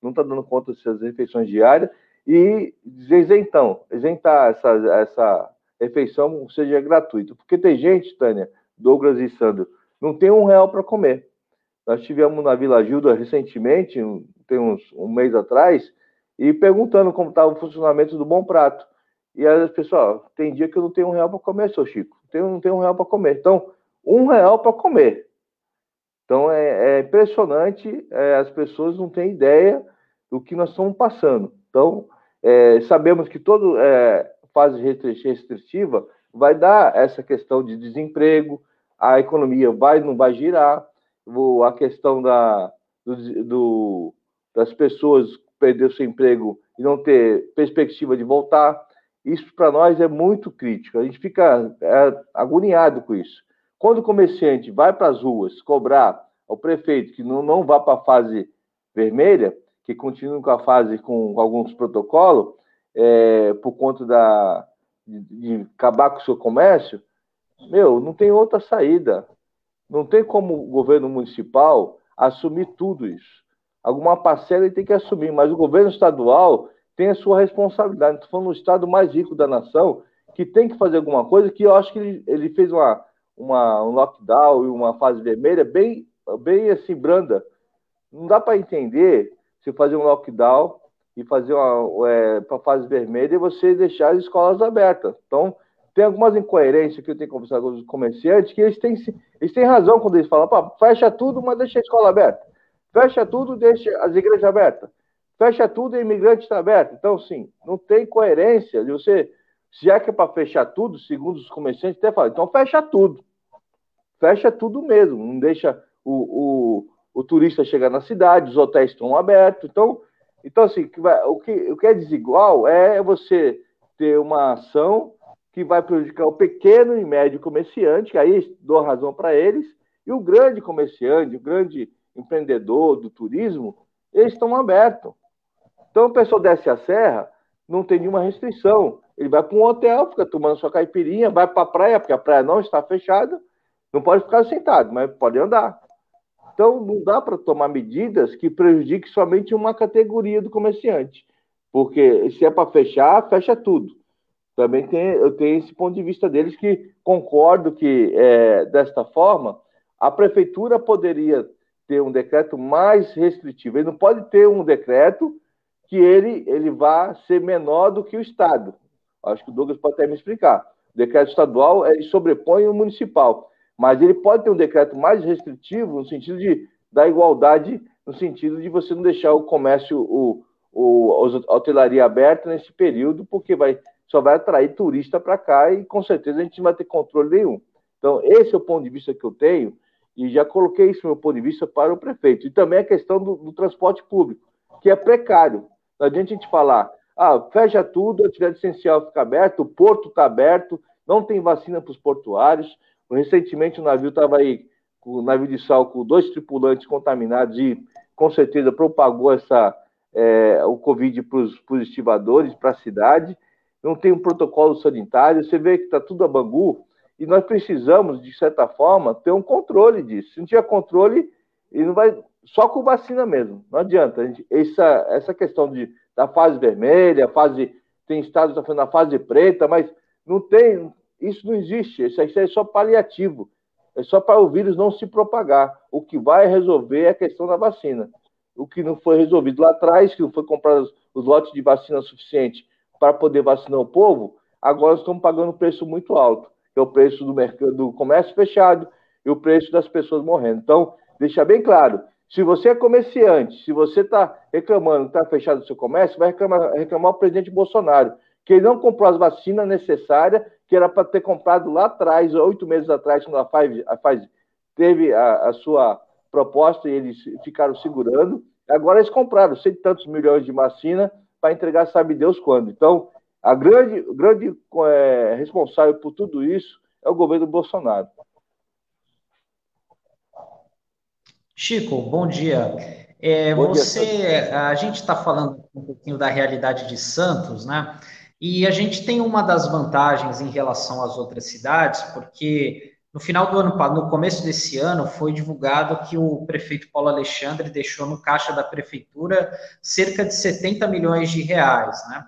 não está dando conta dessas refeições diárias, e isentão, isentar essa, essa refeição seja gratuita. Porque tem gente, Tânia, Douglas e Sandro, não tem um real para comer. Nós tivemos na Vila Gilda recentemente, tem uns um mês atrás, e perguntando como estava o funcionamento do Bom Prato. E as pessoas, tem dia que eu não tenho um real para comer, seu Chico. Tenho, não tenho um real para comer. Então, um real para comer. Então é, é impressionante, é, as pessoas não têm ideia do que nós estamos passando. Então, é, sabemos que toda é, fase restritiva vai dar essa questão de desemprego, a economia vai não vai girar, a questão da, do, do, das pessoas perder seu emprego e não ter perspectiva de voltar. Isso para nós é muito crítico. A gente fica é, agoniado com isso. Quando o comerciante vai para as ruas cobrar ao prefeito que não, não vá para a fase vermelha, que continue com a fase com alguns protocolos, é, por conta da, de, de acabar com o seu comércio, meu, não tem outra saída. Não tem como o governo municipal assumir tudo isso. Alguma parcela ele tem que assumir, mas o governo estadual tem a sua responsabilidade. Estou falando do estado mais rico da nação, que tem que fazer alguma coisa, que eu acho que ele, ele fez uma, uma, um lockdown e uma fase vermelha bem, bem assim, branda. Não dá para entender se fazer um lockdown e fazer uma é, para fase vermelha e você deixar as escolas abertas. Então, tem algumas incoerências que eu tenho conversado com os comerciantes que eles têm, eles têm razão quando eles falam, fecha tudo, mas deixa a escola aberta. Fecha tudo, deixa as igrejas abertas. Fecha tudo e imigrante está aberto. Então, sim, não tem coerência de você, se é que é para fechar tudo, segundo os comerciantes, até falam, então fecha tudo fecha tudo mesmo, não deixa o, o, o turista chegar na cidade, os hotéis estão abertos. Então, então assim, o que, o que é desigual é você ter uma ação que vai prejudicar o pequeno e médio comerciante, que aí dou razão para eles, e o grande comerciante, o grande empreendedor do turismo, eles estão abertos. Então, a pessoa desce a serra, não tem nenhuma restrição. Ele vai para um hotel, fica tomando sua caipirinha, vai para a praia, porque a praia não está fechada, não pode ficar sentado, mas pode andar. Então, não dá para tomar medidas que prejudiquem somente uma categoria do comerciante. Porque se é para fechar, fecha tudo. Também tem, eu tenho esse ponto de vista deles que concordo que, é, desta forma, a prefeitura poderia ter um decreto mais restritivo. Ele não pode ter um decreto que ele, ele vá ser menor do que o Estado. Acho que o Douglas pode até me explicar. O decreto estadual ele sobrepõe o municipal mas ele pode ter um decreto mais restritivo no sentido de da igualdade, no sentido de você não deixar o comércio, o, o, a hotelaria aberta nesse período, porque vai, só vai atrair turista para cá e com certeza a gente não vai ter controle nenhum. Então, esse é o ponto de vista que eu tenho, e já coloquei isso meu ponto de vista para o prefeito. E também a questão do, do transporte público, que é precário. Não adianta a gente falar, ah, fecha tudo, a atividade essencial fica aberta, o porto está aberto, não tem vacina para os portuários, Recentemente o navio estava aí, o navio de sal com dois tripulantes contaminados e com certeza propagou essa, é, o Covid para os estivadores, para a cidade. Não tem um protocolo sanitário. Você vê que está tudo a bangu e nós precisamos, de certa forma, ter um controle disso. Se não tiver controle, ele não vai. Só com vacina mesmo. Não adianta. Gente, essa, essa questão de, da fase vermelha, fase. Tem estados que estão fazendo a fase preta, mas não tem, isso não existe, isso é só paliativo. É só para o vírus não se propagar. O que vai resolver é a questão da vacina. o que não foi resolvido lá atrás, que não foi comprado os, lotes de vacina suficiente para poder vacinar o povo, agora estamos pagando um preço muito alto, que é o preço do, mercado, do comércio fechado e o preço das pessoas morrendo. Então, deixa bem claro, se você é comerciante, se você está reclamando está fechado o seu comércio, vai reclamar, reclamar o presidente Bolsonaro, que ele não comprou as vacinas necessárias, que era para ter comprado lá atrás, oito meses atrás, quando a Pfizer, a Pfizer teve a, a, sua proposta e eles ficaram segurando. Agora eles compraram cento e tantos milhões de vacina para entregar, sabe Deus quando. Então, a grande, grande é, responsável por tudo isso é o governo Bolsonaro. Chico, bom dia. É, bom você, dia, a gente está falando um pouquinho da realidade de Santos, né? E a gente tem uma das vantagens em relação às outras cidades, porque no final do ano, no começo desse ano, foi divulgado que o prefeito Paulo Alexandre deixou no caixa da prefeitura cerca de 70 milhões de reais, né?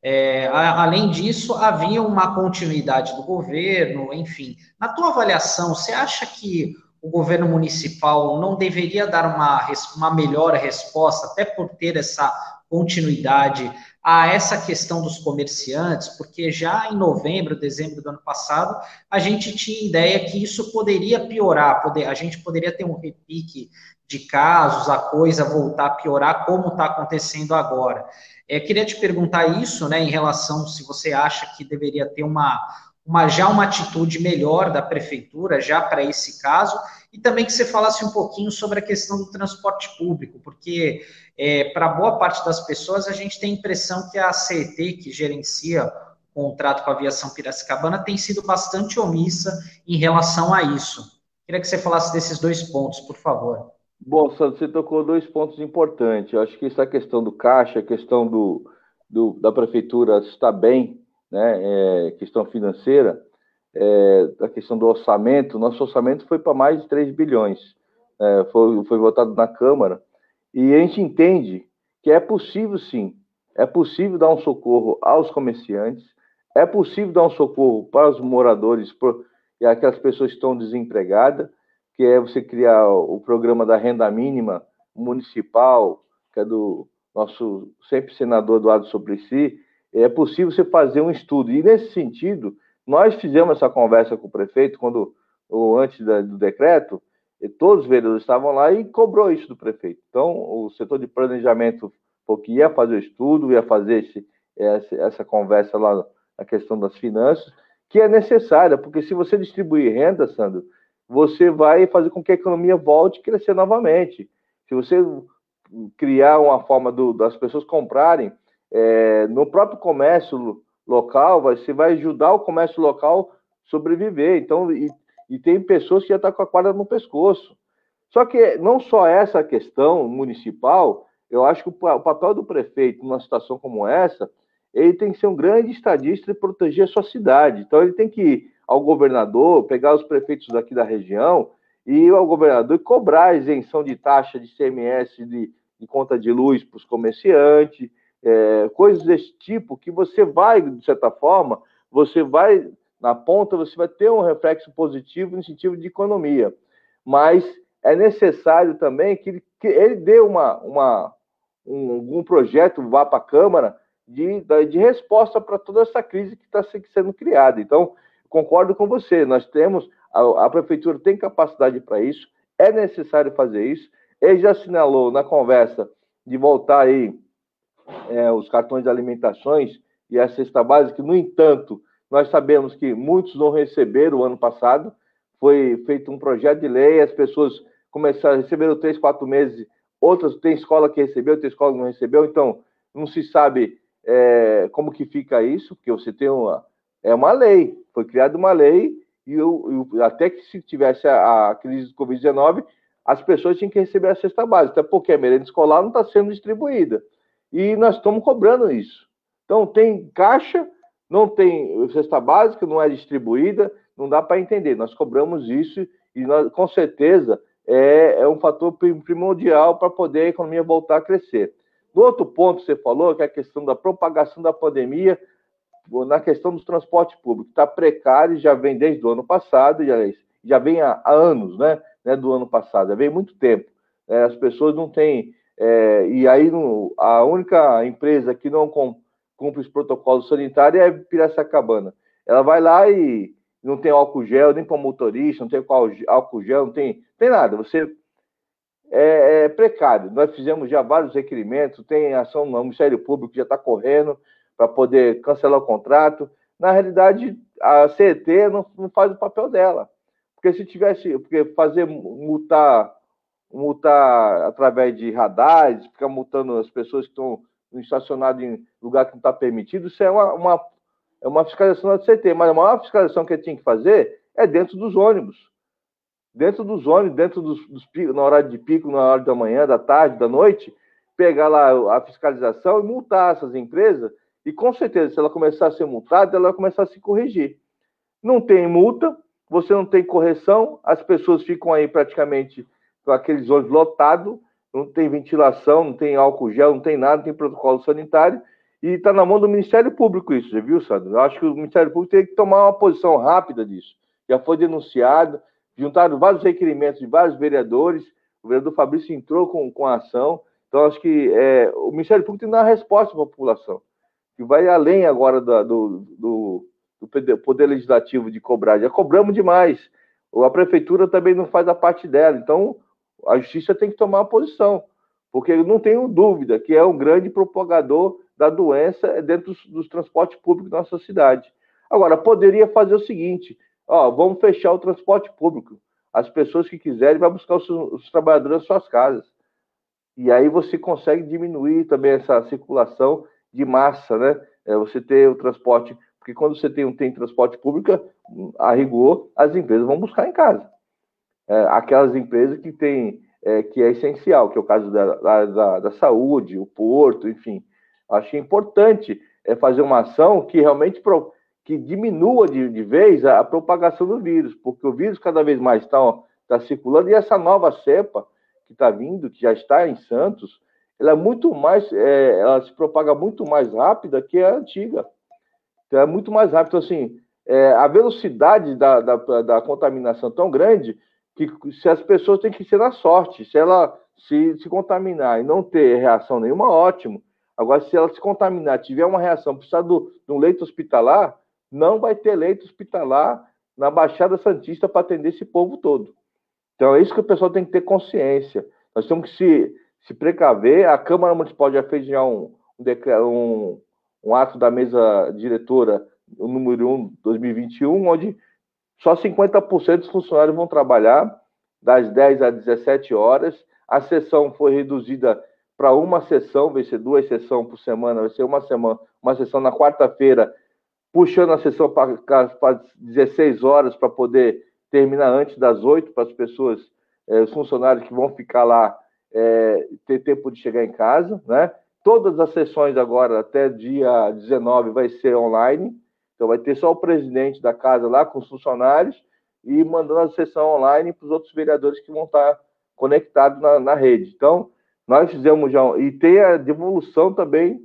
É, além disso, havia uma continuidade do governo, enfim. Na tua avaliação, você acha que o governo municipal não deveria dar uma, uma melhor resposta, até por ter essa continuidade a essa questão dos comerciantes, porque já em novembro, dezembro do ano passado, a gente tinha ideia que isso poderia piorar, poder, a gente poderia ter um repique de casos, a coisa voltar a piorar, como está acontecendo agora. É, queria te perguntar isso, né, em relação se você acha que deveria ter uma, uma já uma atitude melhor da prefeitura já para esse caso e também que você falasse um pouquinho sobre a questão do transporte público, porque é, para boa parte das pessoas a gente tem a impressão que a CET, que gerencia o contrato com a aviação Piracicabana, tem sido bastante omissa em relação a isso. Queria que você falasse desses dois pontos, por favor. Bom, Sandro, você tocou dois pontos importantes. Eu acho que essa questão do caixa, a questão do, do da prefeitura está bem, né, é, questão financeira, é, a questão do orçamento, nosso orçamento foi para mais de 3 bilhões, é, foi, foi votado na Câmara, e a gente entende que é possível sim, é possível dar um socorro aos comerciantes, é possível dar um socorro para os moradores por, e aquelas pessoas que estão desempregadas, que é você criar o programa da renda mínima municipal, que é do nosso sempre senador Eduardo Suplicy, é possível você fazer um estudo. E nesse sentido, nós fizemos essa conversa com o prefeito quando ou antes do decreto, todos os vereadores estavam lá e cobrou isso do prefeito. Então, o setor de planejamento porque ia fazer o estudo, ia fazer esse, essa, essa conversa lá na questão das finanças, que é necessária, porque se você distribuir renda, Sandro, você vai fazer com que a economia volte a crescer novamente. Se você criar uma forma do, das pessoas comprarem é, no próprio comércio local, você vai ajudar o comércio local sobreviver. Então, e, e tem pessoas que já estão tá com a corda no pescoço. Só que não só essa questão municipal, eu acho que o papel do prefeito numa situação como essa, ele tem que ser um grande estadista e proteger a sua cidade. Então, ele tem que ir ao governador, pegar os prefeitos daqui da região e ir ao governador e cobrar a isenção de taxa de CMS de, de conta de luz para os comerciantes, é, coisas desse tipo, que você vai, de certa forma, você vai, na ponta, você vai ter um reflexo positivo no sentido de economia. Mas é necessário também que ele, que ele dê uma, uma, um, um projeto, vá para a Câmara, de, de resposta para toda essa crise que está sendo criada. Então, concordo com você, nós temos, a, a prefeitura tem capacidade para isso, é necessário fazer isso. Ele já assinalou na conversa de voltar aí é, os cartões de alimentações e a cesta básica, no entanto, nós sabemos que muitos não receberam o ano passado, foi feito um projeto de lei, as pessoas começaram, receberam três, quatro meses, outras, tem escola que recebeu, tem escola que não recebeu, então não se sabe é, como que fica isso, porque você tem uma, é uma lei, foi criada uma lei, e eu, eu, até que se tivesse a, a crise do Covid-19, as pessoas tinham que receber a cesta básica, até porque a merenda escolar não está sendo distribuída. E nós estamos cobrando isso. Então, tem caixa, não tem cesta básica, não é distribuída, não dá para entender. Nós cobramos isso e, nós, com certeza, é, é um fator primordial para poder a economia voltar a crescer. No outro ponto que você falou, que é a questão da propagação da pandemia, na questão do transporte público, está precário, já vem desde o ano passado, já, já vem há, anos, né, né, do ano passado, já vem muito tempo. É, as pessoas não têm É, e aí no, a única empresa que não cumpre os protocolos sanitários é Piracicabana. Ela vai lá e não tem álcool gel nem para motorista, não tem álcool gel, não tem, tem nada. Você é, é, precário. Nós fizemos já vários requerimentos, tem ação no Ministério Público que já está correndo para poder cancelar o contrato. Na realidade, a CET não, não, faz o papel dela. Porque se tivesse, porque fazer multar, multar através de radares, ficar multando as pessoas que estão estacionadas em lugar que não está permitido, isso é uma, uma, é uma fiscalização da CET. Mas a maior fiscalização que tinha que fazer é dentro dos ônibus dentro dos ônibus, dentro dos, dos picos, na hora de pico, na hora da manhã, da tarde, da noite, pegar lá a fiscalização e multar essas empresas. E com certeza, se ela começar a ser multada, ela vai começar a se corrigir. Não tem multa, você não tem correção, as pessoas ficam aí praticamente com aqueles ônibus lotados, não tem ventilação, não tem álcool gel, não tem nada, não tem protocolo sanitário, e está na mão do Ministério Público isso, viu, Sandro? Eu acho que o Ministério Público tem que tomar uma posição rápida disso. Já foi denunciado, juntaram vários requerimentos de vários vereadores, o vereador Fabrício entrou com, com a ação, então acho que é, o Ministério Público tem que dar uma resposta para a população, que vai além agora do, do, do, Poder Legislativo de cobrar, já cobramos demais, a Prefeitura também não faz a parte dela, então a Justiça tem que tomar uma posição, porque eu não tenho dúvida que é um grande propagador da doença dentro dos, dos transportes públicos da nossa cidade. Agora, poderia fazer o seguinte, ó, vamos fechar o transporte público. As pessoas que quiserem vão buscar os, os trabalhadores nas suas casas. E aí você consegue diminuir também essa circulação de massa, né? É você ter o transporte, porque quando você tem, tem transporte público, a rigor, as empresas vão buscar em casa. É, aquelas empresas que têm, é, que é essencial, que é o caso da, da, da saúde, o porto, enfim. Acho importante é fazer uma ação que realmente pro, que diminua de, de vez a, a, propagação do vírus, porque o vírus cada vez mais está tá circulando e essa nova cepa que está vindo, que já está em Santos, ela é muito mais, é, ela se propaga muito mais rápida que a antiga. Então, é muito mais rápido. Então, assim, é, a velocidade da, da, da, contaminação tão grande que se as pessoas têm que ser na sorte. Se ela se, se contaminar e não ter reação nenhuma, ótimo. Agora, se ela se contaminar, tiver uma reação, precisar do, de um leito hospitalar, não vai ter leito hospitalar na Baixada Santista para atender esse povo todo. Então, é isso que o pessoal tem que ter consciência. Nós temos que se, se precaver. A Câmara Municipal já fez já um, um, um ato da mesa diretora, o número 1 2021, onde só 50% dos funcionários vão trabalhar das 10 às 17 horas. A sessão foi reduzida para uma sessão, vai ser duas sessões por semana, vai ser uma semana, uma sessão na quarta-feira puxando a sessão para 16 horas para poder terminar antes das 8 para as pessoas, é, os funcionários que vão ficar lá é, ter tempo de chegar em casa, né? Todas as sessões agora, até dia 19, vai ser online. Então, vai ter só o presidente da casa lá com os funcionários e mandando a sessão online para os outros vereadores que vão estar conectados na, na, rede. Então, nós fizemos já. E tem a devolução também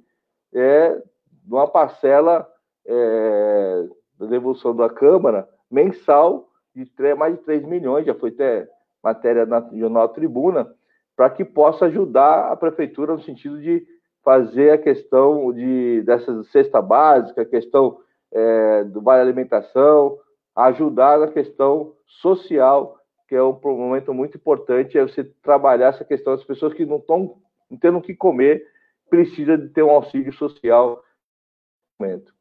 é, de uma parcela é, da devolução da Câmara mensal de mais de 3 milhões, já foi até matéria na Jornal Tribuna, para que possa ajudar a prefeitura no sentido de fazer a questão de, dessa cesta básica, a questão é, do vale alimentação, ajudar na questão social, que é um momento muito importante, é você trabalhar essa questão das pessoas que não estão tendo o que comer, precisa de ter um auxílio social momento.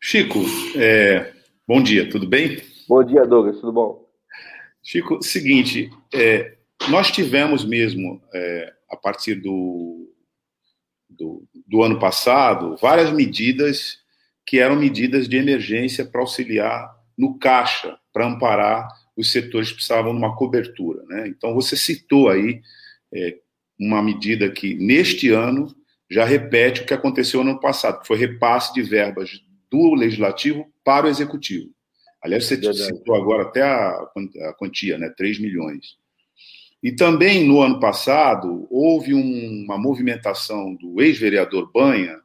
Chico, é, bom dia, tudo bem? Bom dia, Douglas, tudo bom? Chico, seguinte, é, nós tivemos mesmo, é, a partir do, do, do, ano passado, várias medidas que eram medidas de emergência para auxiliar no caixa, para amparar os setores que precisavam de uma cobertura. Né? Então, você citou aí é, uma medida que, neste ano, já repete o que aconteceu no ano passado, que foi repasse de verbas do legislativo para o executivo. Aliás, você Verdade. citou agora até a, a quantia, né? 3 milhões. E também no ano passado houve um, uma movimentação do ex-vereador Banha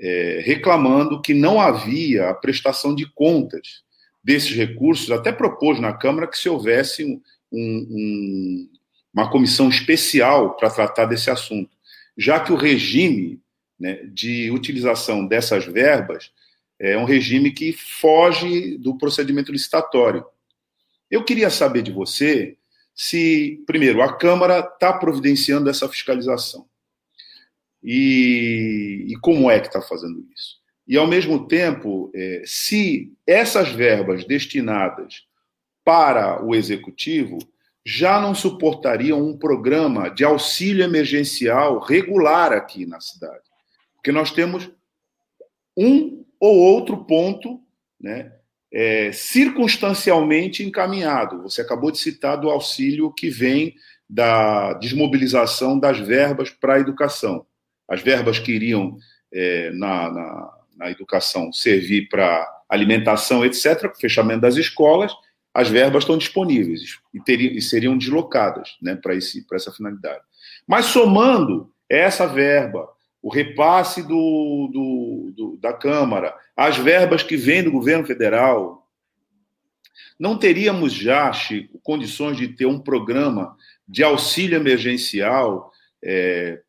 é, reclamando que não havia a prestação de contas desses recursos, até propôs na Câmara que se houvesse um, um, uma comissão especial para tratar desse assunto, já que o regime né, de utilização dessas verbas é um regime que foge do procedimento licitatório. Eu queria saber de você se, primeiro, a Câmara está providenciando essa fiscalização. E, e, como é que está fazendo isso? E, ao mesmo tempo, é, se essas verbas destinadas para o executivo já não suportariam um programa de auxílio emergencial regular aqui na cidade. Porque nós temos um ou outro ponto né, é, circunstancialmente encaminhado. Você acabou de citar do auxílio que vem da desmobilização das verbas para a educação. As verbas que iriam é, na, na, na educação servir para alimentação, etc., fechamento das escolas, as verbas estão disponíveis e, teriam, e seriam deslocadas né, para essa finalidade. Mas somando essa verba, o repasse do, do, do, da Câmara, as verbas que vêm do governo federal, não teríamos já, Chico, condições de ter um programa de auxílio emergencial é,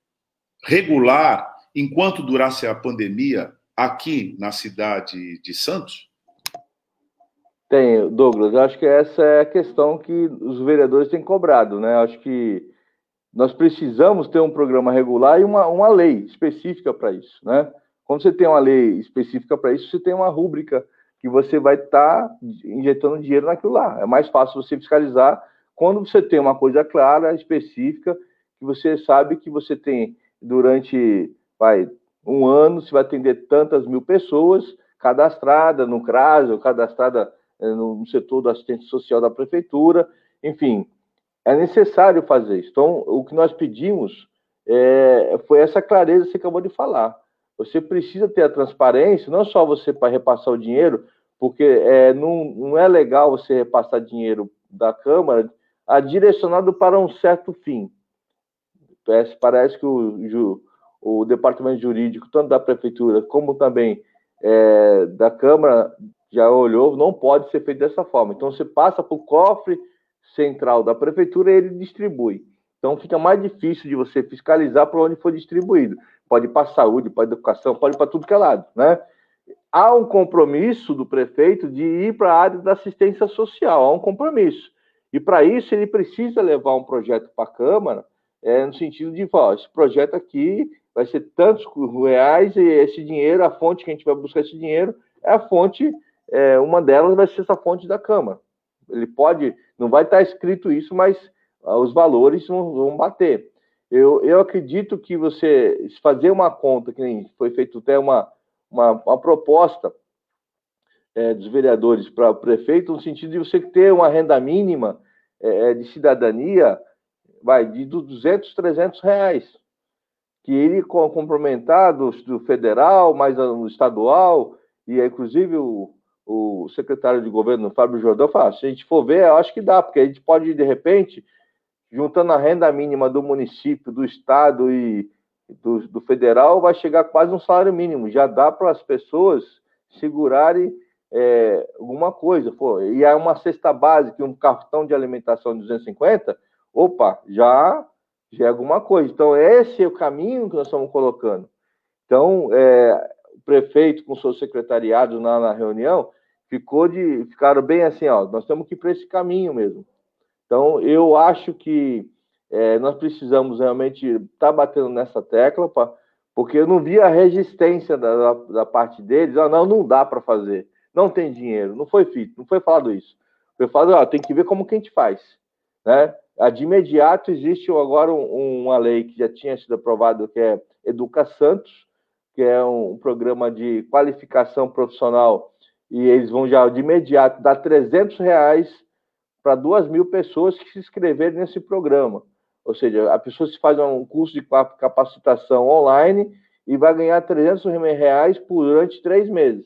regular enquanto durasse a pandemia aqui na cidade de Santos? Tem, Douglas. Acho que essa é a questão que os vereadores têm cobrado, né? Acho que nós precisamos ter um programa regular e uma, uma lei específica para isso, né? Quando você tem uma lei específica para isso, você tem uma rúbrica que você vai estar tá injetando dinheiro naquilo lá. É mais fácil você fiscalizar quando você tem uma coisa clara, específica, que você sabe que você tem durante vai, um ano, você vai atender tantas mil pessoas cadastradas no CRAS, ou cadastrada eh, no setor do assistente social da prefeitura, enfim, é necessário fazer isso. Então, o que nós pedimos é, foi essa clareza que você acabou de falar. Você precisa ter a transparência, não só você para repassar o dinheiro, porque é, não, não é legal você repassar dinheiro da Câmara a direcionado para um certo fim. Parece, parece que o, o departamento jurídico, tanto da Prefeitura como também é, da Câmara, já olhou, não pode ser feito dessa forma. Então, você passa para o cofre central da prefeitura ele distribui. Então fica mais difícil de você fiscalizar para onde foi distribuído. Pode ir para saúde, para a educação, pode para tudo que é lado, né? Há um compromisso do prefeito de ir para a área da assistência social, há um compromisso. E para isso ele precisa levar um projeto para a Câmara, é, no sentido de, ó, esse projeto aqui vai ser tantos reais e esse dinheiro, a fonte que a gente vai buscar esse dinheiro é a fonte, é, uma delas vai ser essa fonte da Câmara. Ele pode, não vai estar escrito isso, mas ah, os valores vão, vão bater. Eu, eu acredito que você fazer uma conta, que nem foi feito até uma, uma, uma proposta é, dos vereadores para o prefeito, no sentido de você ter uma renda mínima é de cidadania, vai de 200, 300 reais, que ele complementar do, do federal, mais no estadual, e inclusive o, o secretário de governo, Fábio Jordão, fala: se a gente for ver, eu acho que dá, porque a gente pode, de repente, juntando a renda mínima do município, do estado e do, do federal, vai chegar quase um salário mínimo. Já dá para as pessoas segurarem é, alguma coisa. Pô, e é uma cesta básica, um cartão de alimentação de 250, opa, já, já é alguma coisa. Então, esse é o caminho que nós estamos colocando. Então, é, o prefeito com seus secretariados na, na reunião ficou de ficaram bem assim, ó, nós temos que ir para esse caminho mesmo. Então, eu acho que é, nós precisamos realmente estar tá batendo nessa tecla, pra, porque eu não vi a resistência da, da, da parte deles, ah, não, não dá para fazer, não tem dinheiro, não foi feito, não foi falado isso. Foi falado, tem que ver como que a gente faz, né? De imediato existe agora um, uma lei que já tinha sido aprovada, que é Educa Santos, que é um, um programa de qualificação profissional, e eles vão já de imediato dar 300 reais para duas mil pessoas que se inscreverem nesse programa. Ou seja, a pessoa se faz um curso de capacitação online e vai ganhar 300 reais por, durante três meses.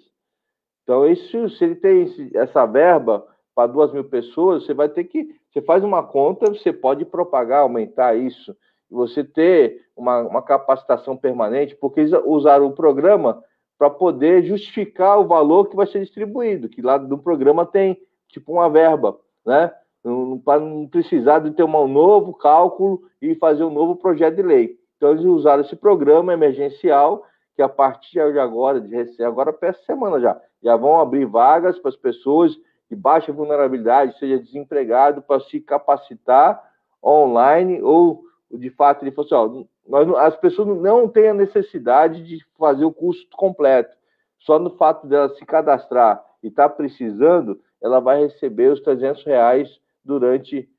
Então, isso, se ele tem essa verba para duas mil pessoas, você vai ter que. Você faz uma conta, você pode propagar, aumentar isso você ter uma, uma capacitação permanente, porque eles usaram o programa para poder justificar o valor que vai ser distribuído, que lá do programa tem tipo uma verba, né? para não precisar de ter um novo cálculo e fazer um novo projeto de lei. Então, eles usaram esse programa emergencial, que a partir de agora, de agora essa semana já, já vão abrir vagas para as pessoas de baixa vulnerabilidade, seja desempregado, para se capacitar online ou, de fato, ele falou assim, ó, nós, as pessoas não têm a necessidade de fazer o curso completo. Só no fato dela se cadastrar e estar tá precisando, ela vai receber os 300 reais durante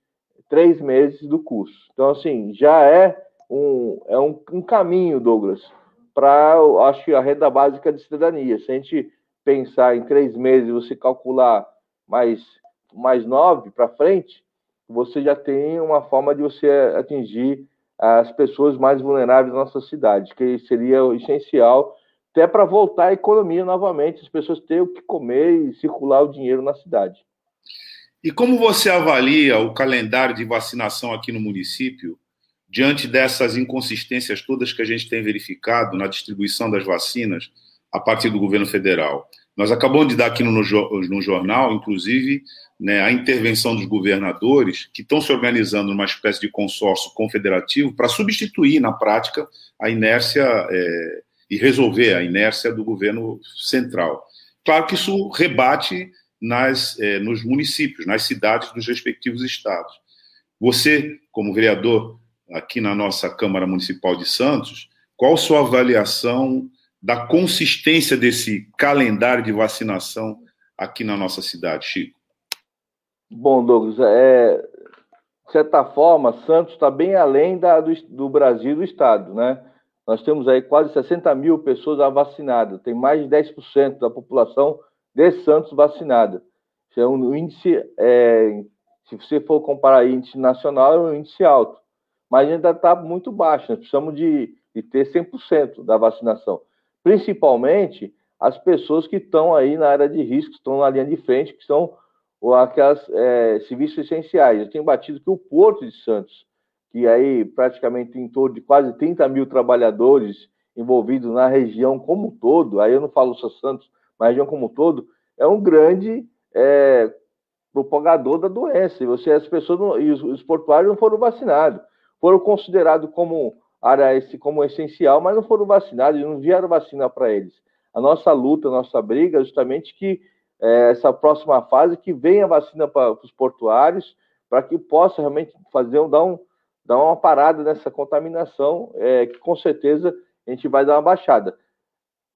três meses do curso. Então, assim, já é um, é um, um caminho, Douglas, para, acho a renda básica de cidadania. Se a gente pensar em três meses, você calcular mais, mais nove para frente, você já tem uma forma de você atingir as pessoas mais vulneráveis da nossa cidade, que seria essencial até para voltar a economia novamente, as pessoas terem o que comer e circular o dinheiro na cidade. E como você avalia o calendário de vacinação aqui no município, diante dessas inconsistências todas que a gente tem verificado na distribuição das vacinas a partir do governo federal? Nós acabamos de dar aqui no, no jornal, inclusive, né, a intervenção dos governadores que estão se organizando numa espécie de consórcio confederativo para substituir, na prática, a inércia é, e resolver a inércia do governo central. Claro que isso rebate nas, eh, nos municípios, nas cidades dos respectivos estados. Você, como vereador aqui na nossa Câmara Municipal de Santos, qual sua avaliação da consistência desse calendário de vacinação aqui na nossa cidade, Chico? Bom, Douglas, é, de certa forma, Santos está bem além da, do, do Brasil e do Estado, né? Nós temos aí quase 60 mil pessoas vacinadas, tem mais de 10% da população de Santos vacinada. Isso é um índice, é, se você for comparar índice nacional, é um índice alto, mas ainda está muito baixo. Nós precisamos de, de ter 100% da vacinação, principalmente as pessoas que estão aí na área de risco, estão na linha de frente, que são aquelas é, serviços essenciais. Eu tenho batido que o Porto de Santos, que aí praticamente em torno de quase 30 mil trabalhadores envolvidos na região como um todo, aí eu não falo só Santos, mas a região como um todo, é um grande é, propagador da doença. E você, as pessoas não, e os, os, portuários não foram vacinados, foram considerados como área como essencial, mas não foram vacinados, não vieram vacina para eles. A nossa luta, a nossa briga é justamente que é, essa próxima fase que venha a vacina para os portuários, para que possa realmente fazer um, dar, um, dar uma parada nessa contaminação, é, que com certeza a gente vai dar uma baixada.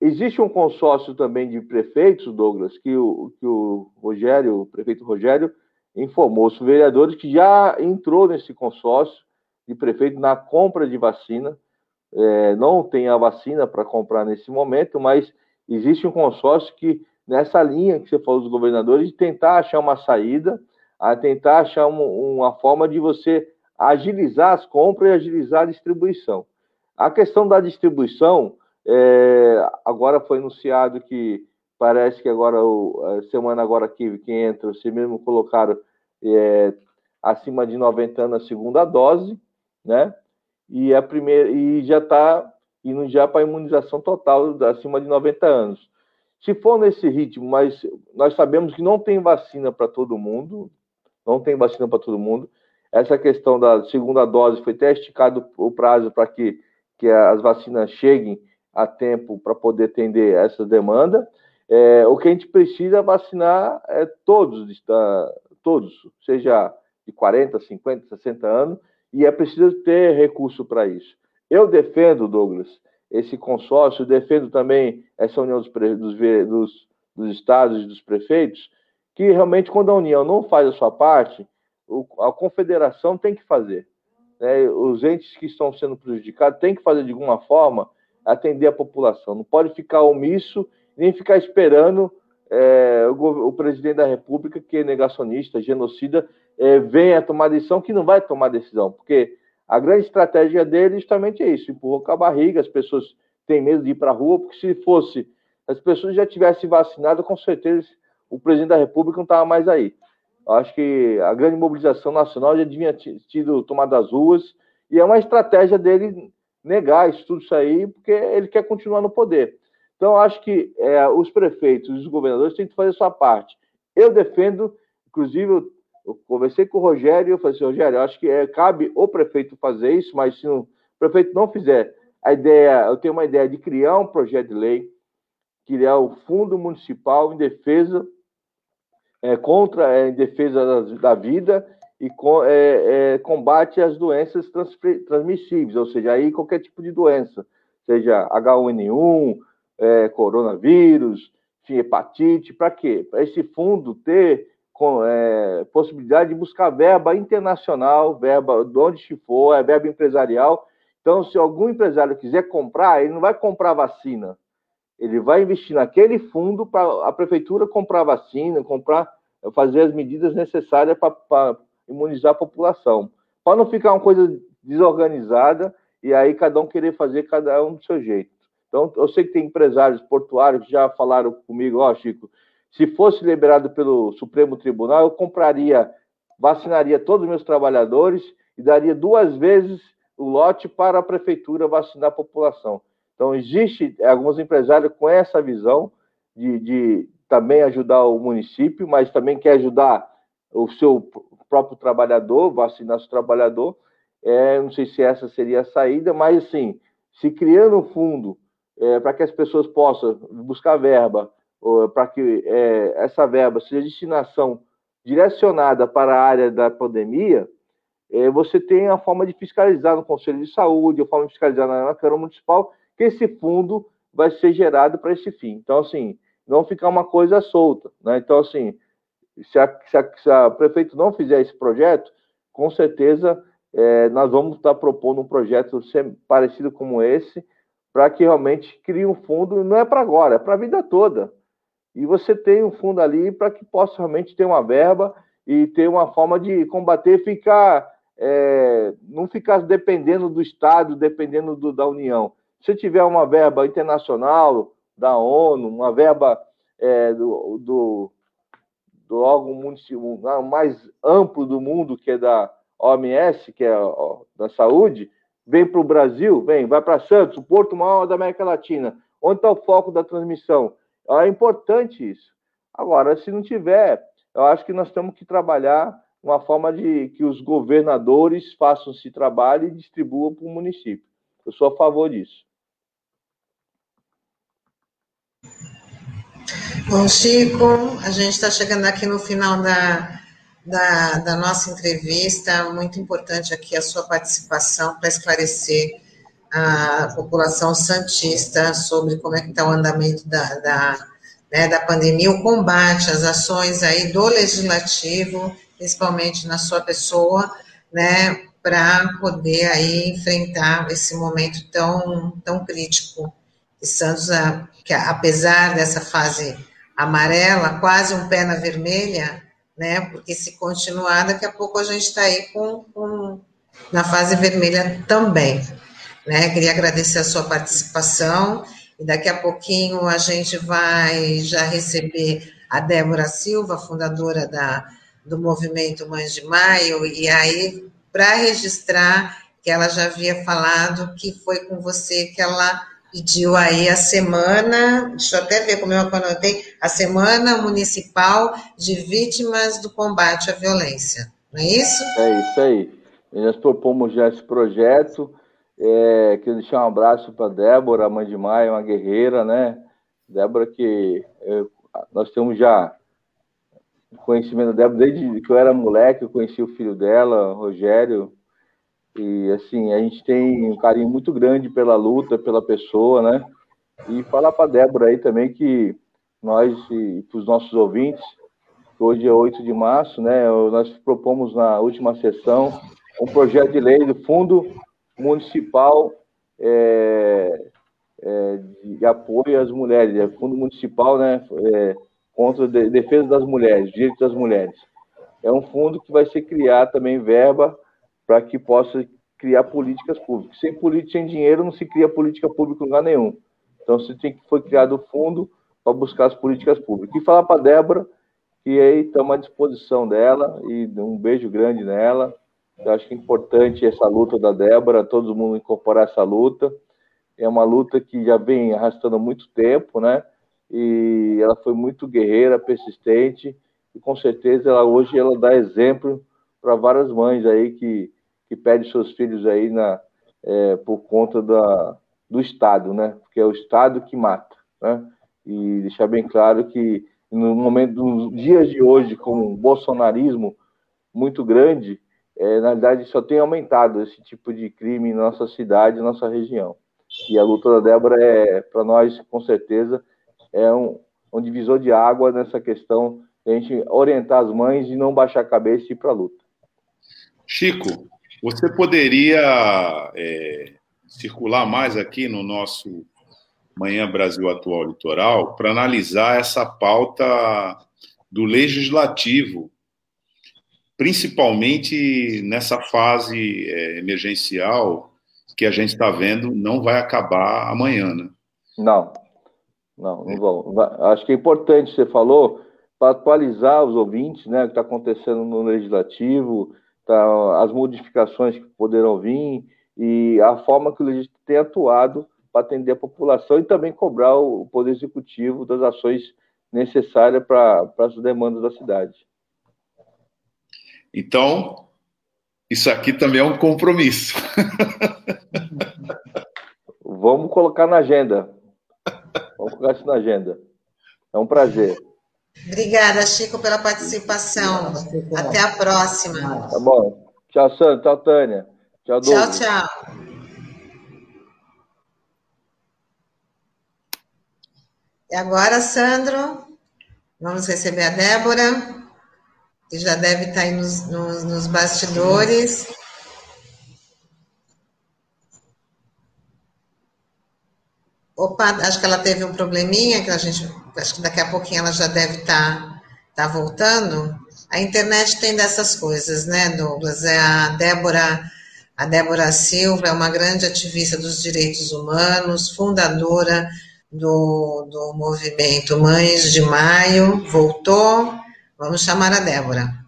Existe um consórcio também de prefeitos, Douglas, que o, que o Rogério, o prefeito Rogério, informou os vereadores que já entrou nesse consórcio de prefeito na compra de vacina. É, não tem a vacina para comprar nesse momento, mas existe um consórcio que, nessa linha que você falou dos governadores, de tentar achar uma saída, a tentar achar um, uma forma de você agilizar as compras e agilizar a distribuição. A questão da distribuição, é, agora foi anunciado que parece que agora, o, semana agora que, que entra, você mesmo colocaram é, acima de 90 anos a segunda dose, né? E a primeira e já está indo já para imunização total acima de 90 anos. Se for nesse ritmo, mas nós sabemos que não tem vacina para todo mundo, não tem vacina para todo mundo. Essa questão da segunda dose foi até esticado o prazo para que, que as vacinas cheguem a tempo para poder atender essa demanda. É, o que a gente precisa é vacinar é todos, todos, seja de 40, 50, 60 anos, e é preciso ter recurso para isso. Eu defendo, Douglas, esse consórcio, defendo também essa união dos, dos, dos, dos estados e dos prefeitos, que realmente, quando a União não faz a sua parte, a confederação tem que fazer. Né? Os entes que estão sendo prejudicados têm que fazer de alguma forma atender a população. Não pode ficar omisso nem ficar esperando é, o, o, presidente da República, que é negacionista, genocida, é, venha tomar decisão, que não vai tomar decisão, porque a grande estratégia dele justamente é isso: empurrou com a barriga, as pessoas têm medo de ir para a rua, porque se fosse, as pessoas já tivessem vacinado, com certeza o presidente da República não estava mais aí. Eu acho que a grande mobilização nacional já tinha tido tomado as ruas, e é uma estratégia dele negar isso tudo isso aí, porque ele quer continuar no poder. Então, acho que é, os prefeitos os governadores têm que fazer a sua parte. Eu defendo, inclusive, Eu conversei com o Rogério e eu falei assim, Rogério, eu acho que é, cabe o prefeito fazer isso, mas se o prefeito não fizer, a ideia, eu tenho uma ideia de criar um projeto de lei, criar o Fundo Municipal em defesa é, contra é, em defesa da, da vida e com, é, é combate às doenças transmissíveis, ou seja, aí qualquer tipo de doença, seja H1N1, é, coronavírus, hepatite, para quê? Para esse fundo ter com, é, possibilidade de buscar verba internacional, verba de onde for, é verba empresarial. Então, se algum empresário quiser comprar, ele não vai comprar vacina, ele vai investir naquele fundo para a prefeitura comprar vacina, comprar, fazer as medidas necessárias para imunizar a população, para não ficar uma coisa desorganizada e aí cada um querer fazer cada um do seu jeito. Então, eu sei que tem empresários portuários que já falaram comigo, ó, oh, Chico, se fosse liberado pelo Supremo Tribunal, eu compraria, vacinaria todos os meus trabalhadores e daria duas vezes o lote para a prefeitura vacinar a população. Então, existe alguns empresários com essa visão de, de também ajudar o município, mas também quer ajudar o seu próprio trabalhador, vacinar o trabalhador. É, não sei se essa seria a saída, mas assim, se criando um fundo é, para que as pessoas possam buscar verba para que é, essa verba seja destinação direcionada para a área da pandemia, é, você tem a forma de fiscalizar no Conselho de Saúde, a forma de fiscalizar na, na Câmara Municipal, que esse fundo vai ser gerado para esse fim. Então, assim, não ficar uma coisa solta. Né? Então, assim, se a, se, a, se a prefeito não fizer esse projeto, com certeza é, nós vamos estar propondo um projeto parecido como esse, para que realmente crie um fundo, não é para agora, é para a vida toda e você tem um fundo ali para que possa realmente ter uma verba e ter uma forma de combater, ficar é, não ficar dependendo do Estado, dependendo do, da União. Se tiver uma verba internacional da ONU, uma verba é, do, do, do órgão municipal mais amplo do mundo, que é da OMS, que é da saúde, vem para o Brasil, vem, vai para Santos, o porto maior da América Latina. Onde está o foco da transmissão? É importante isso. Agora, se não tiver, eu acho que nós temos que trabalhar uma forma de que os governadores façam esse trabalho e distribuam para o município. Eu sou a favor disso. Bom, Chico, a gente está chegando aqui no final da, da, da, nossa entrevista. Muito importante aqui a sua participação para esclarecer a população santista sobre como é que está o andamento da, da, né, da pandemia, o combate, as ações aí do legislativo, principalmente na sua pessoa, né, para poder aí enfrentar esse momento tão, tão crítico. E Santos, que apesar dessa fase amarela, quase um pé na vermelha, né, porque se continuar, daqui a pouco a gente está aí com, com, na fase vermelha também. Né? Queria agradecer a sua participação e daqui a pouquinho a gente vai já receber a Débora Silva, fundadora da, do movimento Mães de Maio, e aí, para registrar que ela já havia falado que foi com você que ela pediu aí a semana, deixa eu até ver como eu anotei, a Semana Municipal de Vítimas do Combate à Violência, não é isso? É isso aí. nós propomos já esse projeto, é, queria deixar um abraço para Débora, mãe de Maia, uma guerreira, né? Débora, que eu, nós temos já conhecimento da Débora desde que eu era moleque, eu conheci o filho dela, Rogério, e assim, a gente tem um carinho muito grande pela luta, pela pessoa, né? E falar para Débora aí também que nós, e para os nossos ouvintes, hoje é 8 de março, né? Nós propomos na última sessão um projeto de lei do Fundo municipal é, é, de apoio às mulheres, é fundo municipal, né, é, contra a defesa das mulheres, direitos das mulheres. É um fundo que vai ser criado também verba para que possa criar políticas públicas. Sem política, sem dinheiro, não se cria política pública em lugar nenhum. Então, se tem que foi criado o fundo para buscar as políticas públicas. E falar para a Débora que aí estamos à disposição dela e um beijo grande nela eu acho que é importante essa luta da Débora, todo mundo incorporar essa luta. É uma luta que já vem arrastando muito tempo, né? E ela foi muito guerreira, persistente, e com certeza ela hoje ela dá exemplo para várias mães aí que, que pedem seus filhos aí na, é, por conta da, do Estado, né? Porque é o Estado que mata, né? E deixar bem claro que no momento dos dias de hoje, com o bolsonarismo muito grande, é, na verdade só tem aumentado esse tipo de crime na nossa cidade, na nossa região. E a luta da Débora é, para nós, com certeza, é um, um divisor de água nessa questão de a gente orientar as mães e não baixar a cabeça e ir para a luta. Chico, você poderia é, circular mais aqui no nosso Manhã Brasil Atual Litoral para analisar essa pauta do legislativo, principalmente nessa fase é, emergencial que a gente está vendo não vai acabar amanhã, né? Não, não, não vão. Acho que é importante, você falou, para atualizar os ouvintes, né, o que está acontecendo no legislativo, tá, as modificações que poderão vir e a forma que o legislativo tem atuado para atender a população e também cobrar o Poder Executivo das ações necessárias para as demandas da cidade. Então, isso aqui também é um compromisso. *laughs* Vamos colocar na agenda. Vamos colocar isso na agenda. É um prazer. Obrigada, Chico, pela participação. Até a próxima. Tá bom. Tchau, Sandra. Tchau, Tânia. Tchau, Douglas. Tchau, tchau. E agora, Sandro, vamos receber a Débora, que já deve estar aí nos, nos, nos bastidores. Opa, acho que ela teve um probleminha, que a gente, acho que daqui a pouquinho ela já deve estar tá, tá voltando. A internet tem dessas coisas, né, Douglas? É a Débora, a Débora Silva é uma grande ativista dos direitos humanos, fundadora do, do movimento Mães de Maio. Voltou? Vamos chamar a Débora.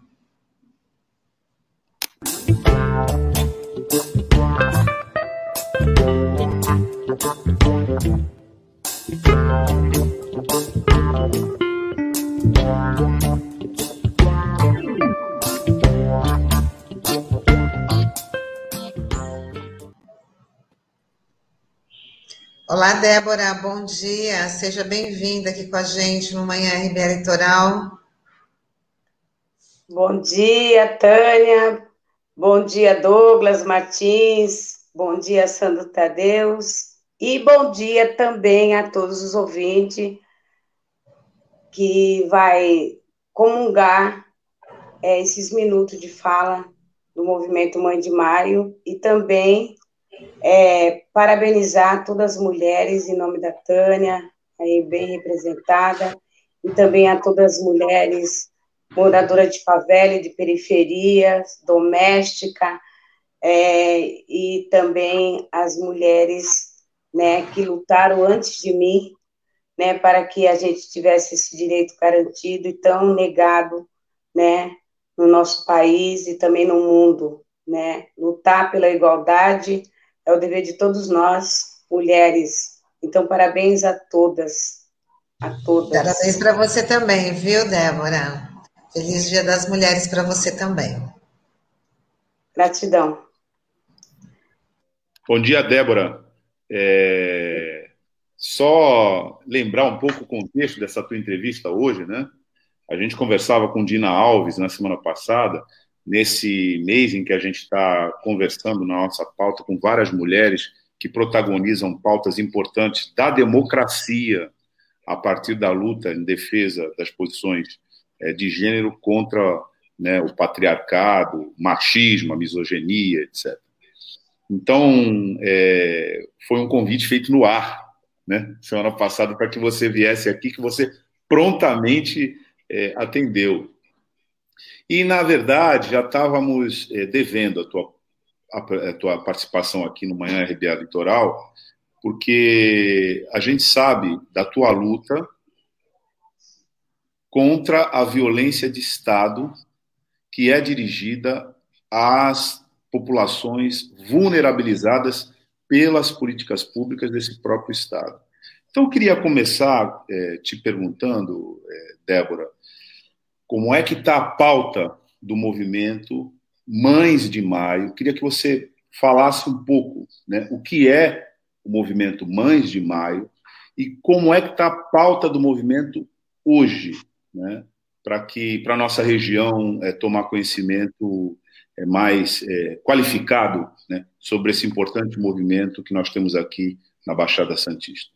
Olá, Débora, bom dia. Seja bem-vinda aqui com a gente no Manhã RBA Litoral. Bom dia, Tânia. Bom dia, Douglas Martins. Bom dia, Sandro Tadeus. E bom dia também a todos os ouvintes que vai comungar é, esses minutos de fala do Movimento Mãe de Maio e também é, parabenizar todas as mulheres em nome da Tânia, aí bem representada, e também a todas as mulheres moradoras de favela de periferia, doméstica, é, e também as mulheres né, que lutaram antes de mim, né, para que a gente tivesse esse direito garantido e tão negado, né, no nosso país e também no mundo, né, lutar pela igualdade é o dever de todos nós, mulheres. Então, parabéns a todas, a todas. Parabéns para você também, viu, Débora? Feliz Dia das Mulheres para você também. Gratidão. Bom dia, Débora. É, só lembrar um pouco o contexto dessa tua entrevista hoje, né? A gente conversava com Dina Alves na semana passada, nesse mês em que a gente está conversando na nossa pauta com várias mulheres que protagonizam pautas importantes da democracia a partir da luta em defesa das posições é, de gênero contra né, o patriarcado, machismo, a misoginia, etc. Então, é, foi um convite feito no ar, né, semana passada, para que você viesse aqui, que você prontamente é, atendeu. E, na verdade, já estávamos é, devendo a tua, a, a, tua participação aqui no Manhã RBA Litoral, porque a gente sabe da tua luta contra a violência de Estado que é dirigida às populações vulnerabilizadas pelas políticas públicas desse próprio Estado. Então, eu queria começar é, te perguntando, é, Débora, como é que está a pauta do movimento Mães de Maio. Queria que você falasse um pouco né, o que é o movimento Mães de Maio e como é que está a pauta do movimento hoje, né, para que para nossa região é, tomar conhecimento mais é, qualificado né, sobre esse importante movimento que nós temos aqui na Baixada Santista.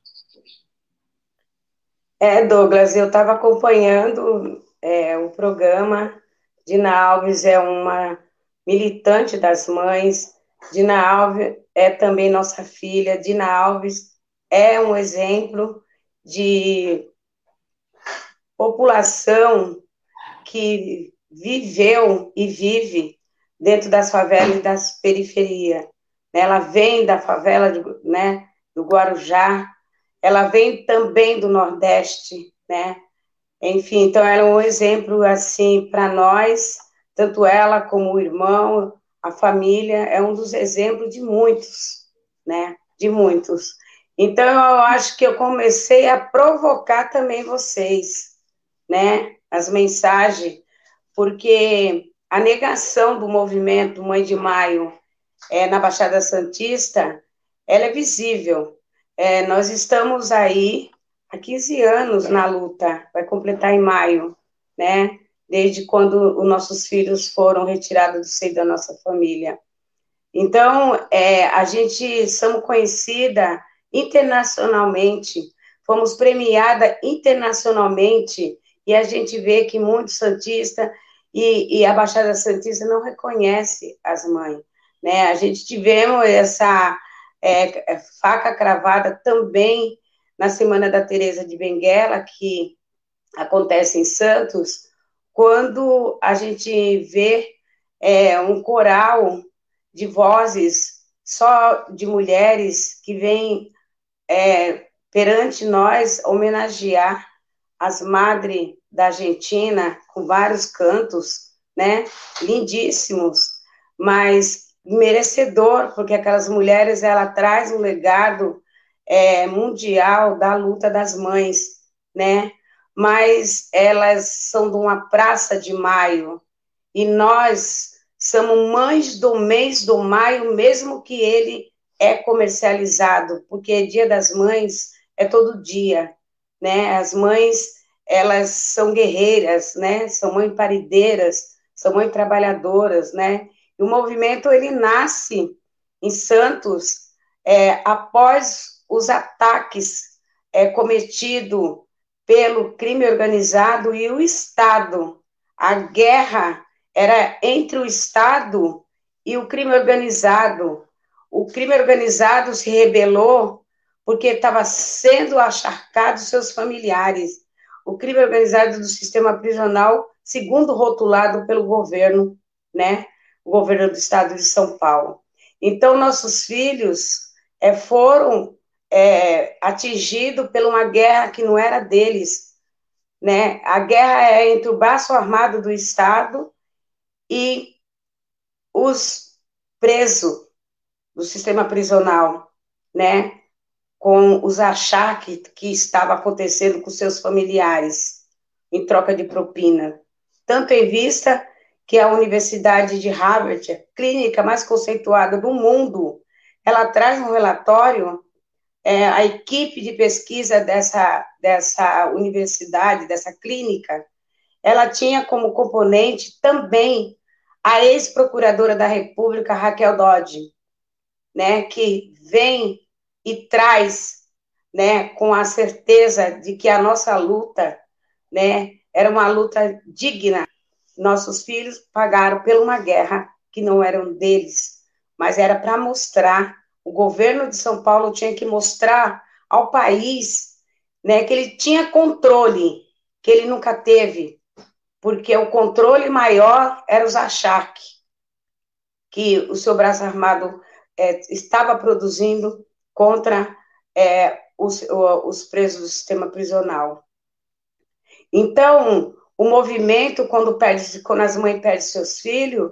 É, Douglas, eu estava acompanhando é, o programa. Dina Alves é uma militante das mães. Dina Alves é também nossa filha. Dina Alves é um exemplo de população que viveu e vive dentro das favelas e das periferias. Ela vem da favela de, né, do Guarujá, ela vem também do Nordeste, né? Enfim, então ela é um exemplo assim para nós, tanto ela como o irmão, a família, é um dos exemplos de muitos, né? De muitos. Então eu acho que eu comecei a provocar também vocês, né? As mensagens, porque a negação do movimento Mãe de Maio é, na Baixada Santista, ela é visível. É, nós estamos aí há 15 anos na luta, vai completar em maio, né? Desde quando os nossos filhos foram retirados do seio da nossa família. Então, é, a gente somos conhecida internacionalmente, fomos premiada internacionalmente, e a gente vê que muitos santistas e, e, a Baixada Santista não reconhece as mães. Né? A gente tivemos essa é, é faca cravada também na Semana da Teresa de Benguela, que acontece em Santos, quando a gente vê é, um coral de vozes só de mulheres que vêm é, perante nós homenagear as madres da Argentina com vários cantos, né, lindíssimos, mas merecedor, porque aquelas mulheres ela traz um legado é, mundial da luta das mães, né? Mas elas são de uma praça de maio e nós somos mães do mês do maio, mesmo que ele é comercializado, porque Dia das Mães é todo dia, né? As mães elas são guerreiras, né? São mães parideiras, são mães trabalhadoras, né? E o movimento ele nasce em Santos é, após os ataques é, cometidos pelo crime organizado e o Estado. A guerra era entre o Estado e o crime organizado. O crime organizado se rebelou porque estava sendo acharcado seus familiares. O crime organizado do sistema prisional, segundo rotulado pelo governo, né? O governo do estado de São Paulo. Então, nossos filhos é, foram é, atingido por uma guerra que não era deles. Né? A guerra é entre o braço armado do Estado e os presos do sistema prisional, né? Com os achaques que estava acontecendo com seus familiares em troca de propina. Tanto em vista que a Universidade de Harvard, a clínica mais conceituada do mundo, ela traz um relatório é, a equipe de pesquisa dessa, dessa universidade, dessa clínica, ela tinha como componente também a ex-procuradora da República, Raquel Dodge, né, que vem e traz, né, com a certeza de que a nossa luta, né, era uma luta digna. Nossos filhos pagaram por uma guerra que não eram deles, mas era para mostrar o governo de São Paulo tinha que mostrar ao país né, que ele tinha controle, que ele nunca teve, porque o controle maior era os achaques que o seu braço armado é, estava produzindo contra é, os, os presos do sistema prisional. Então, o movimento, quando, perde, quando as mães perdem seus filhos,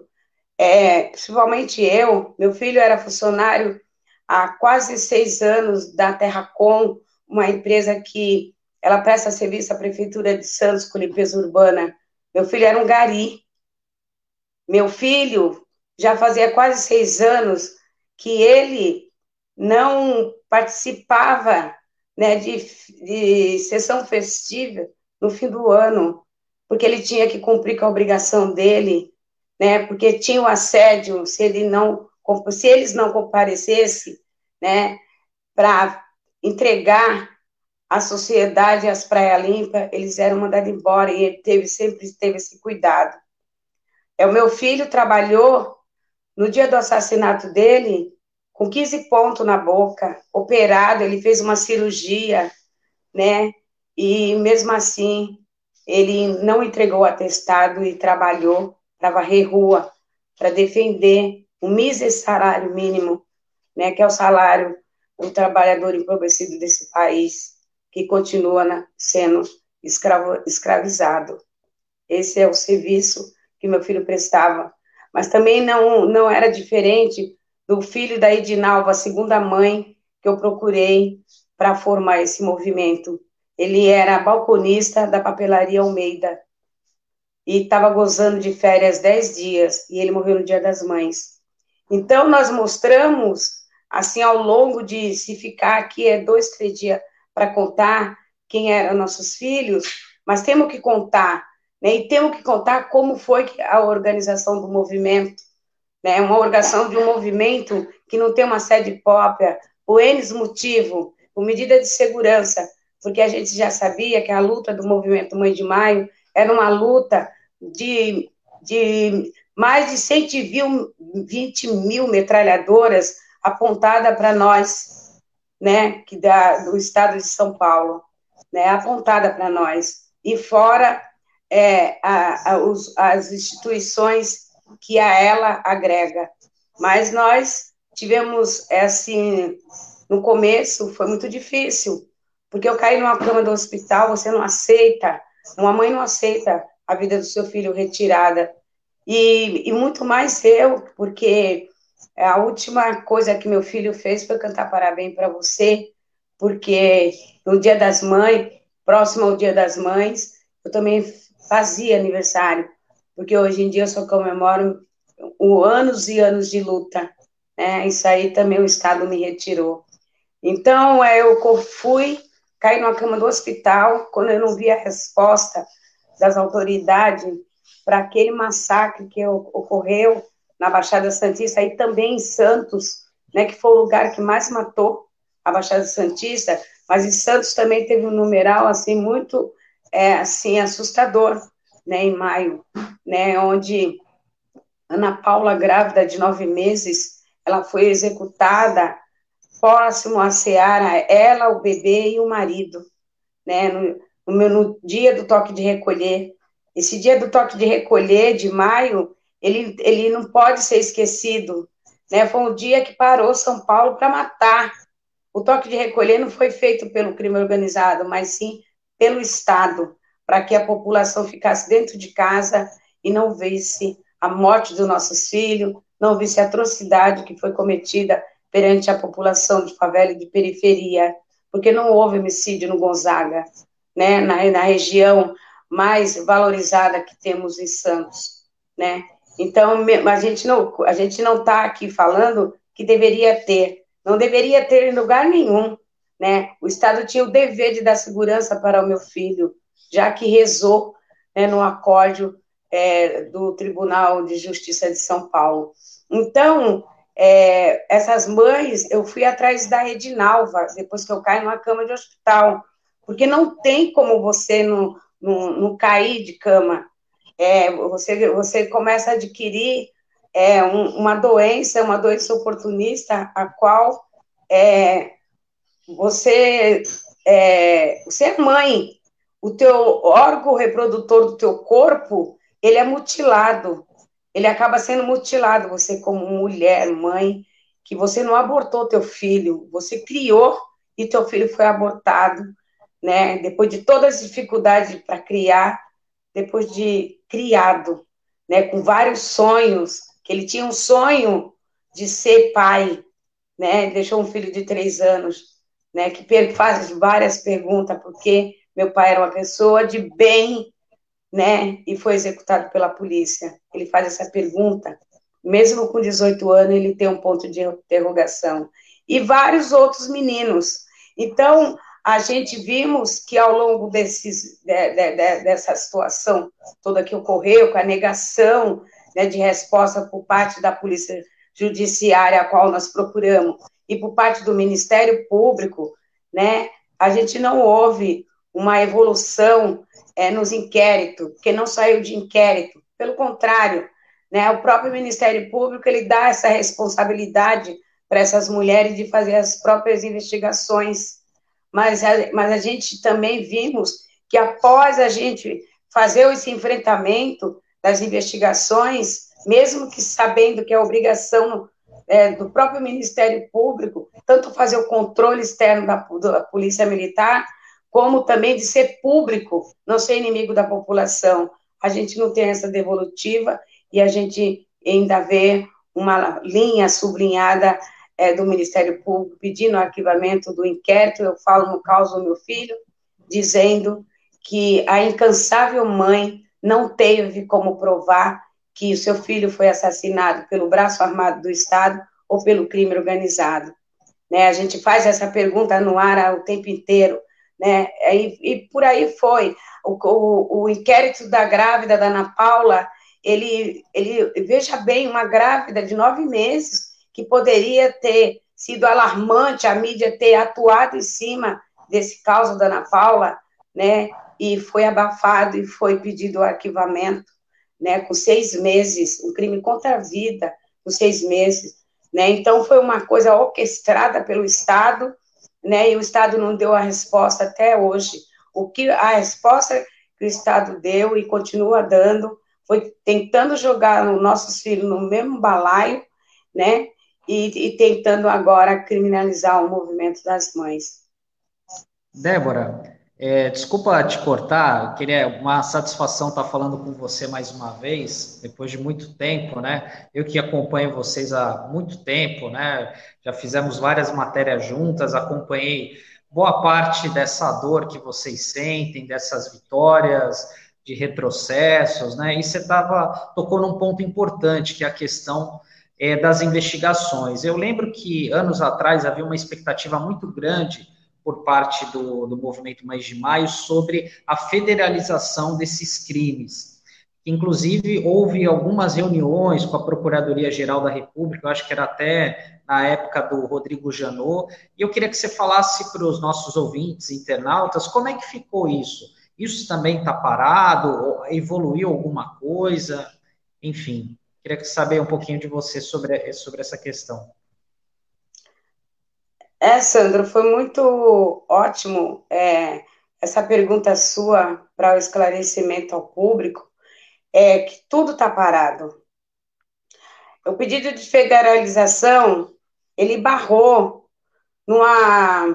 é, principalmente eu, meu filho era funcionário há quase seis anos da Terracom, uma empresa que ela presta serviço à Prefeitura de Santos com limpeza urbana, Meu filho era um gari. Meu filho já fazia quase seis anos que ele não participava né, de, de sessão festiva no fim do ano, porque ele tinha que cumprir com a obrigação dele, né, porque tinha o assédio, se ele não, se eles não comparecessem, né, para entregar a sociedade as praia limpa, eles eram mandados embora e ele teve sempre teve esse cuidado. É o meu filho trabalhou no dia do assassinato dele com 15 pontos na boca, operado, ele fez uma cirurgia, né? E mesmo assim, ele não entregou o atestado e trabalhou para varrer rua, para defender o mísero salário mínimo, né, que é o salário do trabalhador empobrecido desse país, que continua sendo escravo, escravizado. Esse é o serviço que meu filho prestava. Mas também não, não era diferente do filho da Edinalva, a segunda mãe, que eu procurei para formar esse movimento. Ele era balconista da papelaria Almeida e estava gozando de férias dez dias e ele morreu no Dia das Mães. Então, nós mostramos, assim, ao longo de se ficar aqui, é dois, três dias para contar quem eram nossos filhos, mas temos que contar, né? E temos que contar como foi a organização do movimento, né? Uma organização de um movimento que não tem uma sede própria, por N motivo, por medida de segurança, porque a gente já sabia que a luta do movimento Mãe de Maio era uma luta de, de mais de 120 mil metralhadoras apontada para nós, né, que da, do estado de São Paulo, né, apontada para nós. E fora é, a, a, os, as instituições que a ela agrega. Mas nós tivemos, assim, no começo foi muito difícil, porque eu caí numa cama do hospital, você não aceita, uma mãe não aceita a vida do seu filho retirada. E, e muito mais eu, porque a última coisa que meu filho fez foi cantar parabéns para você, porque no Dia das Mães, próximo ao Dia das Mães, eu também fazia aniversário, porque hoje em dia eu só comemoro o anos e anos de luta, né? Isso aí também o Estado me retirou. Então, é, eu fui, caí numa cama do hospital, quando eu não vi a resposta das autoridades para aquele massacre que ocorreu na Baixada Santista, e também em Santos, né, que foi o lugar que mais matou a Baixada Santista, mas em Santos também teve um numeral assim muito é, assim assustador, né, em maio, né, onde Ana Paula grávida de nove meses, ela foi executada próximo à Seara, ela, o bebê e o marido, né, no, no, no dia do toque de recolher. Esse dia do toque de recolher, de maio, ele, ele não pode ser esquecido. Né? Foi um dia que parou São Paulo para matar. O toque de recolher não foi feito pelo crime organizado, mas sim pelo Estado, para que a população ficasse dentro de casa e não visse a morte dos nossos filhos, não visse a atrocidade que foi cometida perante a população de favela e de periferia, porque não houve homicídio no Gonzaga, né, na, na região mais valorizada que temos em Santos, né? Então, a gente não a gente não está aqui falando que deveria ter, não deveria ter em lugar nenhum, né? O Estado tinha o dever de dar segurança para o meu filho, já que rezou né, no acórdão é, do Tribunal de Justiça de São Paulo. Então, é, essas mães, eu fui atrás da Edinalva, depois que eu caí numa cama de hospital, porque não tem como você não, não, não cair de cama. É, você, você começa a adquirir é, um, uma doença, uma doença oportunista, a qual é, você, é, você é mãe, o teu órgão reprodutor do teu corpo, ele é mutilado, ele acaba sendo mutilado, você como mulher, mãe, que você não abortou teu filho, você criou e teu filho foi abortado, né? Depois de todas as dificuldades para criar, depois de criado, né? Com vários sonhos, que ele tinha um sonho de ser pai, né? Deixou um filho de três anos, né? Que faz várias perguntas, porque meu pai era uma pessoa de bem, né, e foi executado pela polícia. Ele faz essa pergunta, mesmo com 18 anos, ele tem um ponto de interrogação. E vários outros meninos. Então, a gente vimos que ao longo desses, de, de, de, dessa situação toda que ocorreu, com a negação né, de resposta por parte da Polícia Judiciária, a qual nós procuramos, e por parte do Ministério Público, né, a gente não houve uma evolução é, nos inquéritos, porque não saiu de inquérito. Pelo contrário, né, o próprio Ministério Público ele dá essa responsabilidade para essas mulheres de fazer as próprias investigações. Mas a, mas a gente também vimos que após a gente fazer esse enfrentamento das investigações, mesmo que sabendo que é obrigação é, do próprio Ministério Público, tanto fazer o controle externo da, da Polícia Militar, como também de ser público, não ser inimigo da população. A gente não tem essa devolutiva e a gente ainda vê uma linha sublinhada é, do Ministério Público pedindo o arquivamento do inquérito. Eu falo no caso do meu filho, dizendo que a incansável mãe não teve como provar que o seu filho foi assassinado pelo braço armado do Estado ou pelo crime organizado. Né? A gente faz essa pergunta no ar o tempo inteiro, né? E, e por aí foi. O, o, o, inquérito da grávida da Ana Paula, ele, ele veja bem, uma grávida de nove meses que poderia ter sido alarmante a mídia ter atuado em cima desse caso da Ana Paula, né? E foi abafado e foi pedido o arquivamento né, com seis meses, um crime contra a vida, com seis meses, né, então foi uma coisa orquestrada pelo Estado, né, e o Estado não deu a resposta até hoje. O que a resposta que o Estado deu e continua dando foi tentando jogar os nossos filhos no mesmo balaio, né, e, e tentando agora criminalizar o movimento das mães. Débora, é, desculpa te cortar, queria uma satisfação estar falando com você mais uma vez, depois de muito tempo, né? Eu que acompanho vocês há muito tempo, né? Já fizemos várias matérias juntas, acompanhei boa parte dessa dor que vocês sentem, dessas vitórias, de retrocessos, né? E você tava, tocou num ponto importante, que é a questão é, das investigações. Eu lembro que anos atrás havia uma expectativa muito grande por parte do, do movimento Mais de Maio sobre a federalização desses crimes. Inclusive, houve algumas reuniões com a Procuradoria-Geral da República, eu acho que era até na época do Rodrigo Janot, e eu queria que você falasse para os nossos ouvintes, internautas, como é que ficou isso? Isso também está parado? Evoluiu alguma coisa? Enfim, queria saber um pouquinho de você sobre, sobre essa questão. É, Sandro, foi muito ótimo é, essa pergunta sua para o esclarecimento ao público, é que tudo está parado. O pedido de federalização, ele barrou numa,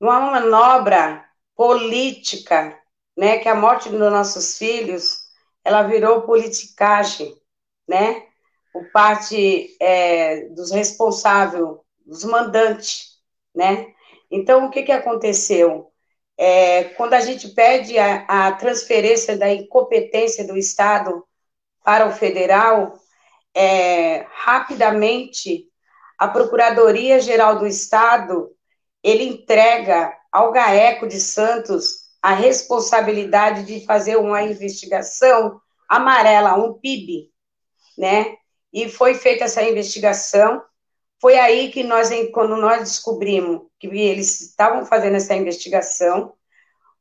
numa manobra política, né, que a morte dos nossos filhos, ela virou politicagem, né, por parte é, dos responsáveis, dos mandantes, né? Então, o que, que aconteceu? É, quando a gente pede a, a transferência da incompetência do Estado para o federal, é, rapidamente a Procuradoria-Geral do Estado ele entrega ao GAECO de Santos a responsabilidade de fazer uma investigação amarela, um PIB, né? E foi feita essa investigação, foi aí que nós, quando nós descobrimos que eles estavam fazendo essa investigação,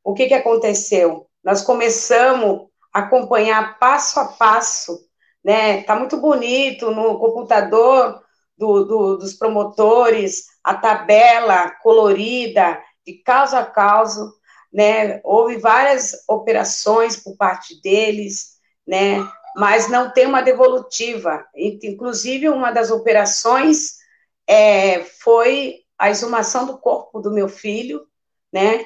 o que, que aconteceu? Nós começamos a acompanhar passo a passo, né? Tá muito bonito no computador do, do, dos promotores, a tabela colorida, de caso a caso, né? Houve várias operações por parte deles, né? Mas não tem uma devolutiva. Inclusive, uma das operações é, foi a exumação do corpo do meu filho, né?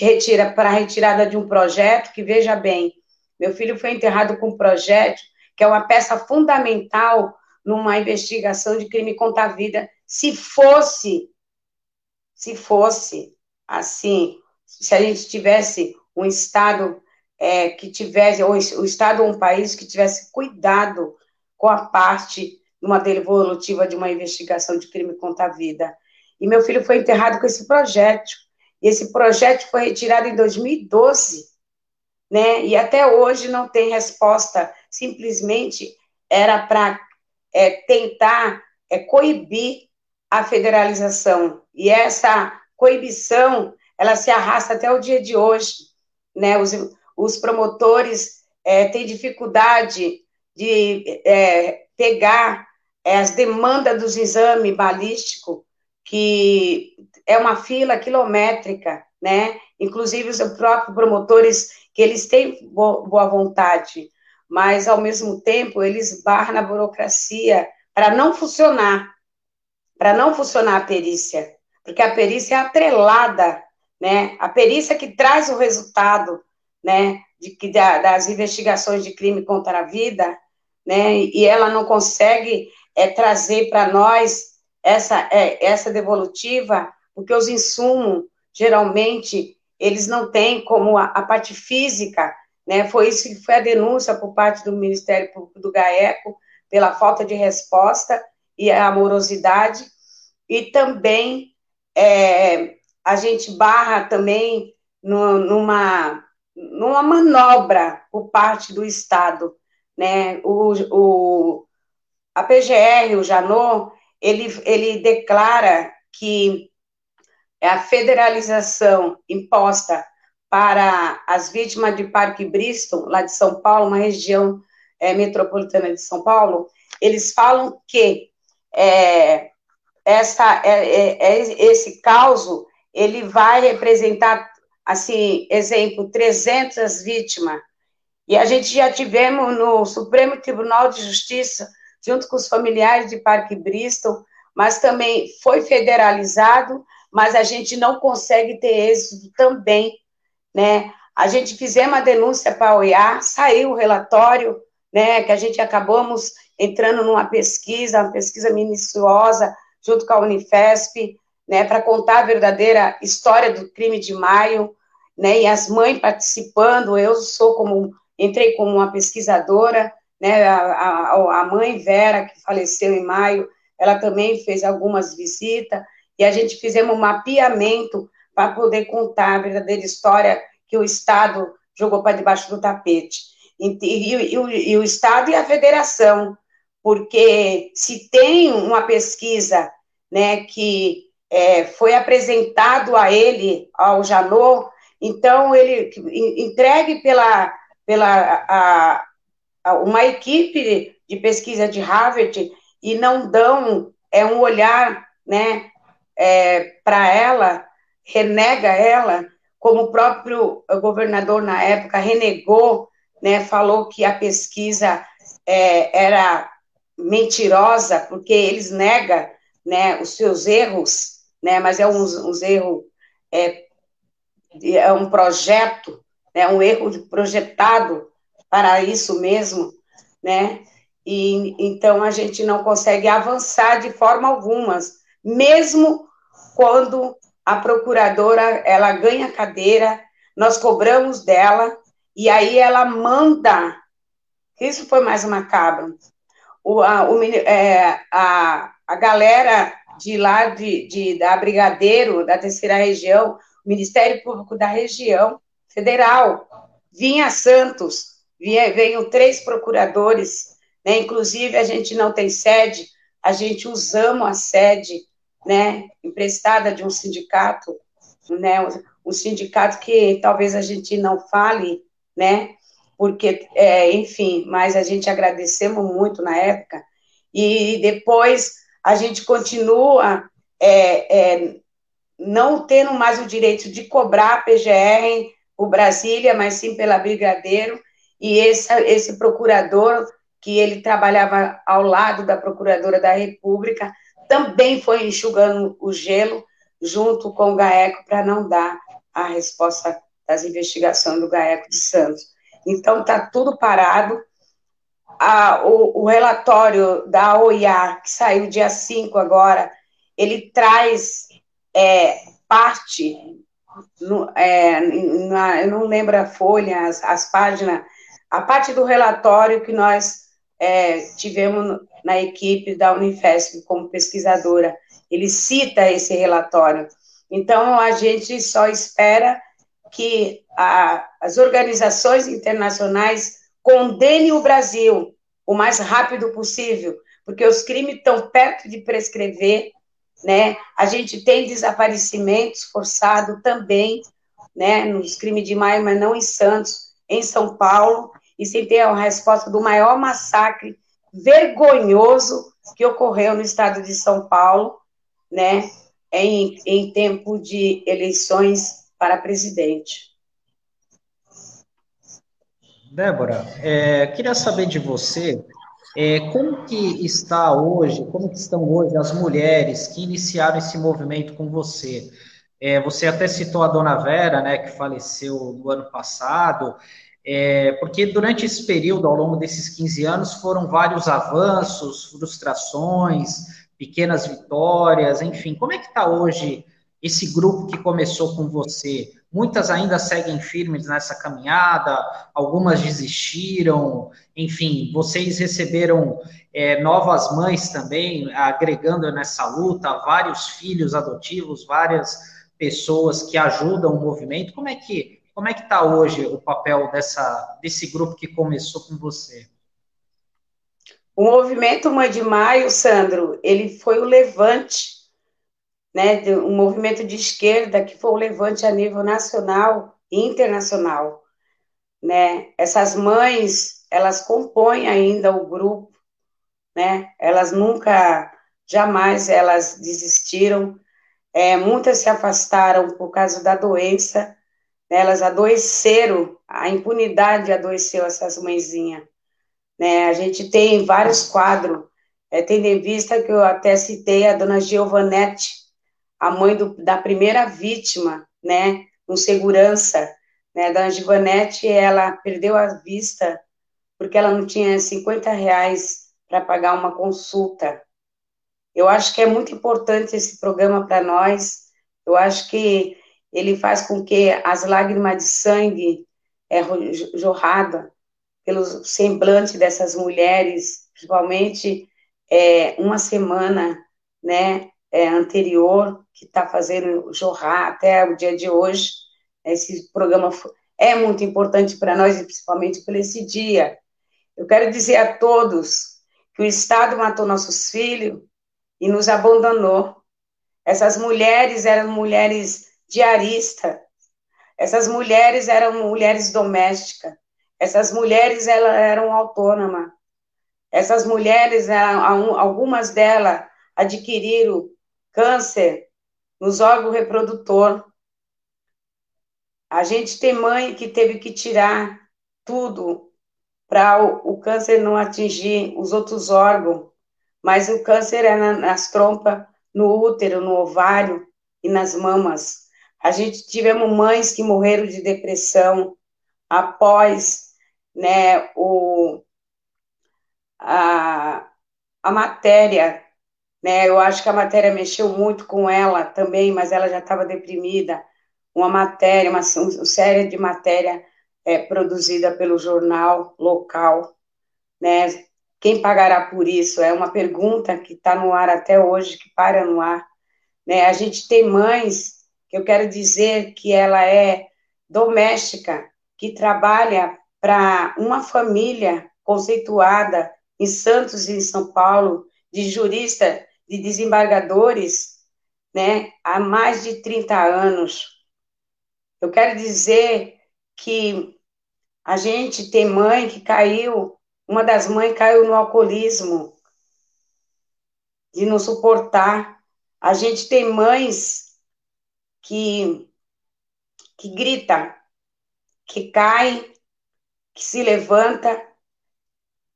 Retira para a retirada de um projeto que veja bem, meu filho foi enterrado com um projeto que é uma peça fundamental numa investigação de crime contra a vida. Se fosse, se fosse assim, se a gente tivesse um Estado é, que tivesse, ou o Estado ou um país que tivesse cuidado com a parte numa devolutiva de uma investigação de crime contra a vida. E meu filho foi enterrado com esse projétil. E esse projétil foi retirado em 2012, né? E até hoje não tem resposta. Simplesmente era para é, tentar é, coibir a federalização. E essa coibição, ela se arrasta até o dia de hoje, né? Os, os promotores é, têm dificuldade de é, pegar é, as demandas dos exames balísticos, que é uma fila quilométrica, né? Inclusive os próprios promotores, que eles têm boa vontade, mas ao mesmo tempo eles barram na burocracia para não funcionar, para não funcionar a perícia, porque a perícia é atrelada, né? A perícia que traz o resultado, né? De, das investigações de crime contra a vida, né? E ela não consegue é, trazer para nós essa, é, essa devolutiva, porque os insumos, geralmente, eles não têm como a, a, parte física, né? Foi isso que foi a denúncia por parte do Ministério Público do GAECO, pela falta de resposta e a amorosidade, e também é, a gente barra também no, numa, numa manobra por parte do Estado, né? O, o, a PGR, o Janot, ele, ele declara que a federalização imposta para as vítimas de Parque Bristol, lá de São Paulo, uma região é, metropolitana de São Paulo, eles falam que é, essa, é, é, é esse caso ele vai representar, assim, exemplo, 300 vítimas. E a gente já tivemos no Supremo Tribunal de Justiça junto com os familiares de Parque Bristol, mas também foi federalizado, mas a gente não consegue ter êxito também, né? A gente fizemos uma denúncia para a OIA, saiu o relatório, né, que a gente acabamos entrando numa pesquisa, uma pesquisa minuciosa, junto com a Unifesp, né, para contar a verdadeira história do crime de maio, né, e as mães participando, eu sou como, entrei como uma pesquisadora, né, a, a, a mãe Vera, que faleceu em maio, ela também fez algumas visitas, e a gente fizemos um mapeamento para poder contar a verdadeira história que o Estado jogou para debaixo do tapete. E, e, e, e, o Estado e a federação, porque se tem uma pesquisa né, que é, foi apresentado a ele, ao Janot, então ele entregue pela, pela a, uma equipe de pesquisa de Harvard e não dão é um olhar, né, é, para ela, renega ela, como o próprio governador na época renegou, né, falou que a pesquisa é, era mentirosa porque eles negam, né, os seus erros, né, mas é um, um erro é, é um projeto, é um erro projetado para isso mesmo, né? E então a gente não consegue avançar de forma alguma, mesmo quando a procuradora ela ganha cadeira, nós cobramos dela e aí ela manda. Isso foi mais macabro. O, a, o, é, a, a galera de lá de, de, da Brigadeiro, da terceira região, Ministério Público da região federal, vinha Santos veio três procuradores, né? Inclusive a gente não tem sede, a gente usamos a sede, né? Emprestada de um sindicato, né? Um sindicato que talvez a gente não fale, né? Porque, é, enfim, mas a gente agradecemos muito na época e depois a gente continua é, é, não tendo mais o direito de cobrar PGR o Brasília, mas sim pela Brigadeiro, e esse, esse procurador, que ele trabalhava ao lado da Procuradora da República, também foi enxugando o gelo junto com o GAECO para não dar a resposta das investigações do GAECO de Santos. Então, está tudo parado. A, o, o, relatório da OIA, que saiu dia 5 agora, ele traz é, parte no, é, na, eu não lembro a folha, as, as, páginas, a parte do relatório que nós é, tivemos na equipe da Unifesp como pesquisadora. Ele cita esse relatório. Então, a gente só espera que a, as organizações internacionais condenem o Brasil o mais rápido possível, porque os crimes estão perto de prescrever, né? A gente tem desaparecimentos forçados também, né? Nos crimes de maio, mas não em Santos, em São Paulo, e sem ter a resposta do maior massacre vergonhoso que ocorreu no estado de São Paulo, né? Em, em tempo de eleições para presidente. Débora, é, queria saber de você é, como que está hoje, como que estão hoje as mulheres que iniciaram esse movimento com você? É, você até citou a dona Vera, né, que faleceu no ano passado, é, porque durante esse período, ao longo desses 15 anos, foram vários avanços, frustrações, pequenas vitórias, enfim. Como é que está hoje esse grupo que começou com você? Muitas ainda seguem firmes nessa caminhada, algumas desistiram, enfim, vocês receberam é, novas mães também, agregando nessa luta, vários filhos adotivos, várias pessoas que ajudam o movimento. Como é que como é que está hoje o papel dessa, desse grupo que começou com você? O movimento Mãe de Maio, Sandro, ele foi o levante né, um movimento de esquerda que foi o levante a nível nacional e internacional, né? Essas mães, elas compõem ainda o grupo, né? Elas nunca, jamais elas desistiram. É, muitas se afastaram por causa da doença, né? elas adoeceram, a impunidade adoeceu essas mãezinhas. Né? A gente tem vários quadros, é, tendo em vista que eu até citei a dona Giovanetti, a mãe do, da primeira vítima, né, um segurança, né, da Angivanete, ela perdeu a vista porque ela não tinha 50 reais para pagar uma consulta. Eu acho que é muito importante esse programa para nós, eu acho que ele faz com que as lágrimas de sangue é, jorrada pelo semblante dessas mulheres, principalmente é, uma semana, né, é, anterior, que está fazendo jorrar até o dia de hoje. Esse programa é muito importante para nós, e principalmente por esse dia. Eu quero dizer a todos que o Estado matou nossos filhos e nos abandonou. Essas mulheres eram mulheres diaristas, essas mulheres eram mulheres domésticas, essas mulheres elas eram autônomas, essas mulheres, algumas delas adquiriram câncer nos órgãos reprodutor. A gente tem mãe que teve que tirar tudo para o, o, câncer não atingir os outros órgãos, mas o câncer é na, nas trompas, no útero, no ovário e nas mamas. A gente tivemos mães que morreram de depressão após né, o, a, a matéria né? Eu acho que a matéria mexeu muito com ela também, mas ela já estava deprimida. Uma matéria, uma, uma série de matéria é, produzida pelo jornal local, né? Quem pagará por isso? É uma pergunta que está no ar até hoje, que para no ar. Né? A gente tem mães, eu quero dizer que ela é doméstica, que trabalha para uma família conceituada em Santos e em São Paulo, de jurista de desembargadores né, há mais de 30 anos. Eu quero dizer que a gente tem mãe que caiu, uma das mães caiu no alcoolismo, de não suportar. A gente tem mães que, que grita, que cai, que se levanta,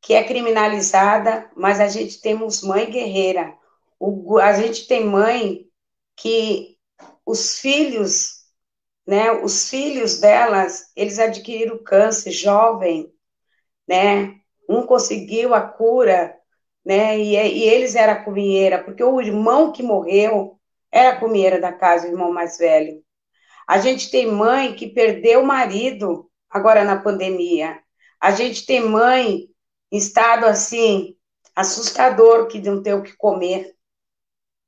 que é criminalizada, mas a gente temos mãe guerreira, o, a gente tem mãe que os filhos, né, os filhos delas, eles adquiriram câncer jovem, né, um conseguiu a cura, né, e, e eles eram cominheira, porque o irmão que morreu era a comieira da casa, o irmão mais velho. A gente tem mãe que perdeu o marido agora na pandemia. A gente tem mãe em estado assim assustador que não tem o que comer,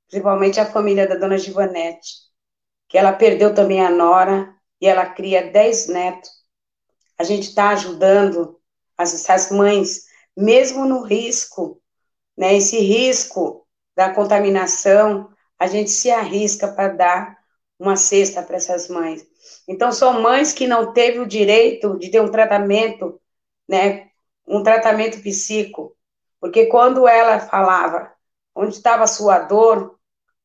principalmente a família da dona Givanete, que ela perdeu também a nora e ela cria dez netos. A gente está ajudando as, essas mães, mesmo no risco, né? Esse risco da contaminação, a gente se arrisca para dar uma cesta para essas mães. Então, são mães que não teve o direito de ter um tratamento, né, um tratamento psíquico, porque quando ela falava onde estava a sua dor,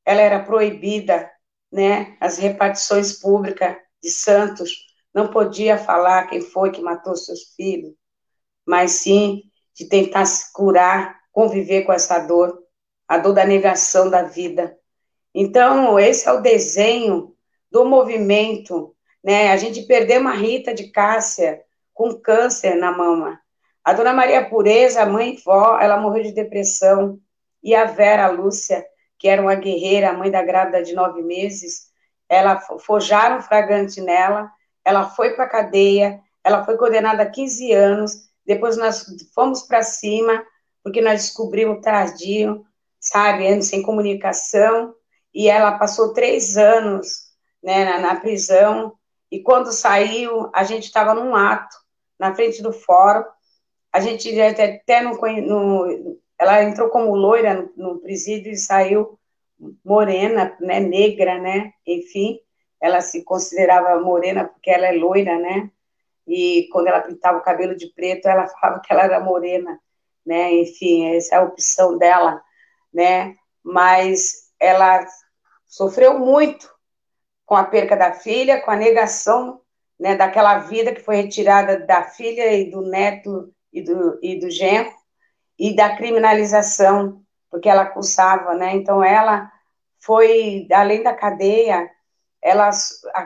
ela era proibida, né, as repartições públicas de Santos, não podia falar quem foi que matou seus filhos, mas sim de tentar se curar, conviver com essa dor, a dor da negação da vida. Então, esse é o desenho do movimento, né? A gente perdeu uma Rita de Cássia com câncer na mama. A dona Maria Pureza, a mãe e vó, ela morreu de depressão. E a Vera Lúcia, que era uma guerreira, a mãe da grávida de nove meses, ela forjaram fragante nela, ela foi para a cadeia, ela foi condenada a 15 anos, depois nós fomos para cima, porque nós descobrimos tardio, sabe, sem comunicação, e ela passou três anos né, na, na prisão, e quando saiu, a gente estava num ato, na frente do fórum, a gente até, até no, no, ela entrou como loira no, no presídio e saiu morena, né, negra, né, enfim, ela se considerava morena porque ela é loira, né, e quando ela pintava o cabelo de preto, ela *laughs* falava que ela era morena, né, enfim, essa é a opção dela, né, mas ela sofreu muito com a perca da filha, com a negação né, daquela vida que foi retirada da filha e do neto e do, e do genro, e da criminalização, porque ela acusava, né? Então ela foi, além da cadeia, ela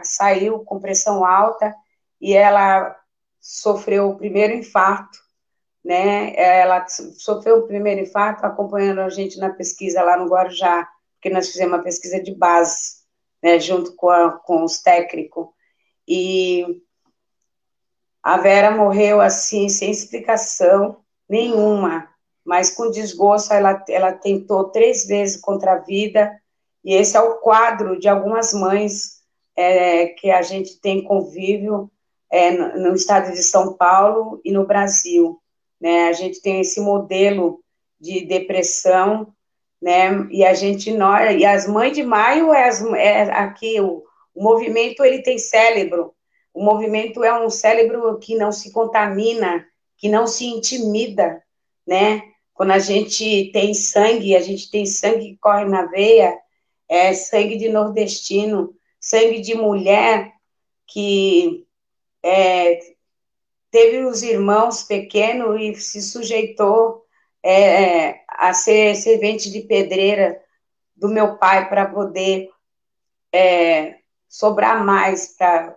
saiu com pressão alta e ela sofreu o primeiro infarto, né? Ela sofreu o primeiro infarto acompanhando a gente na pesquisa lá no Guarujá, porque nós fizemos uma pesquisa de base né, junto com, a, com os técnicos. E a Vera morreu assim, sem explicação nenhuma, mas com desgosto ela, ela tentou três vezes contra a vida, e esse é o quadro de algumas mães é, que a gente tem convívio é, no, estado de São Paulo e no Brasil. Né? A gente tem esse modelo de depressão né? E a gente nós e as mães de maio é, as, é aqui o, o movimento ele tem cérebro. O movimento é um cérebro que não se contamina, que não se intimida, né? Quando a gente tem sangue, a gente tem sangue que corre na veia, é sangue de nordestino, sangue de mulher que é, teve os irmãos pequenos e se sujeitou é, a ser servente de pedreira do meu pai para poder é, sobrar mais para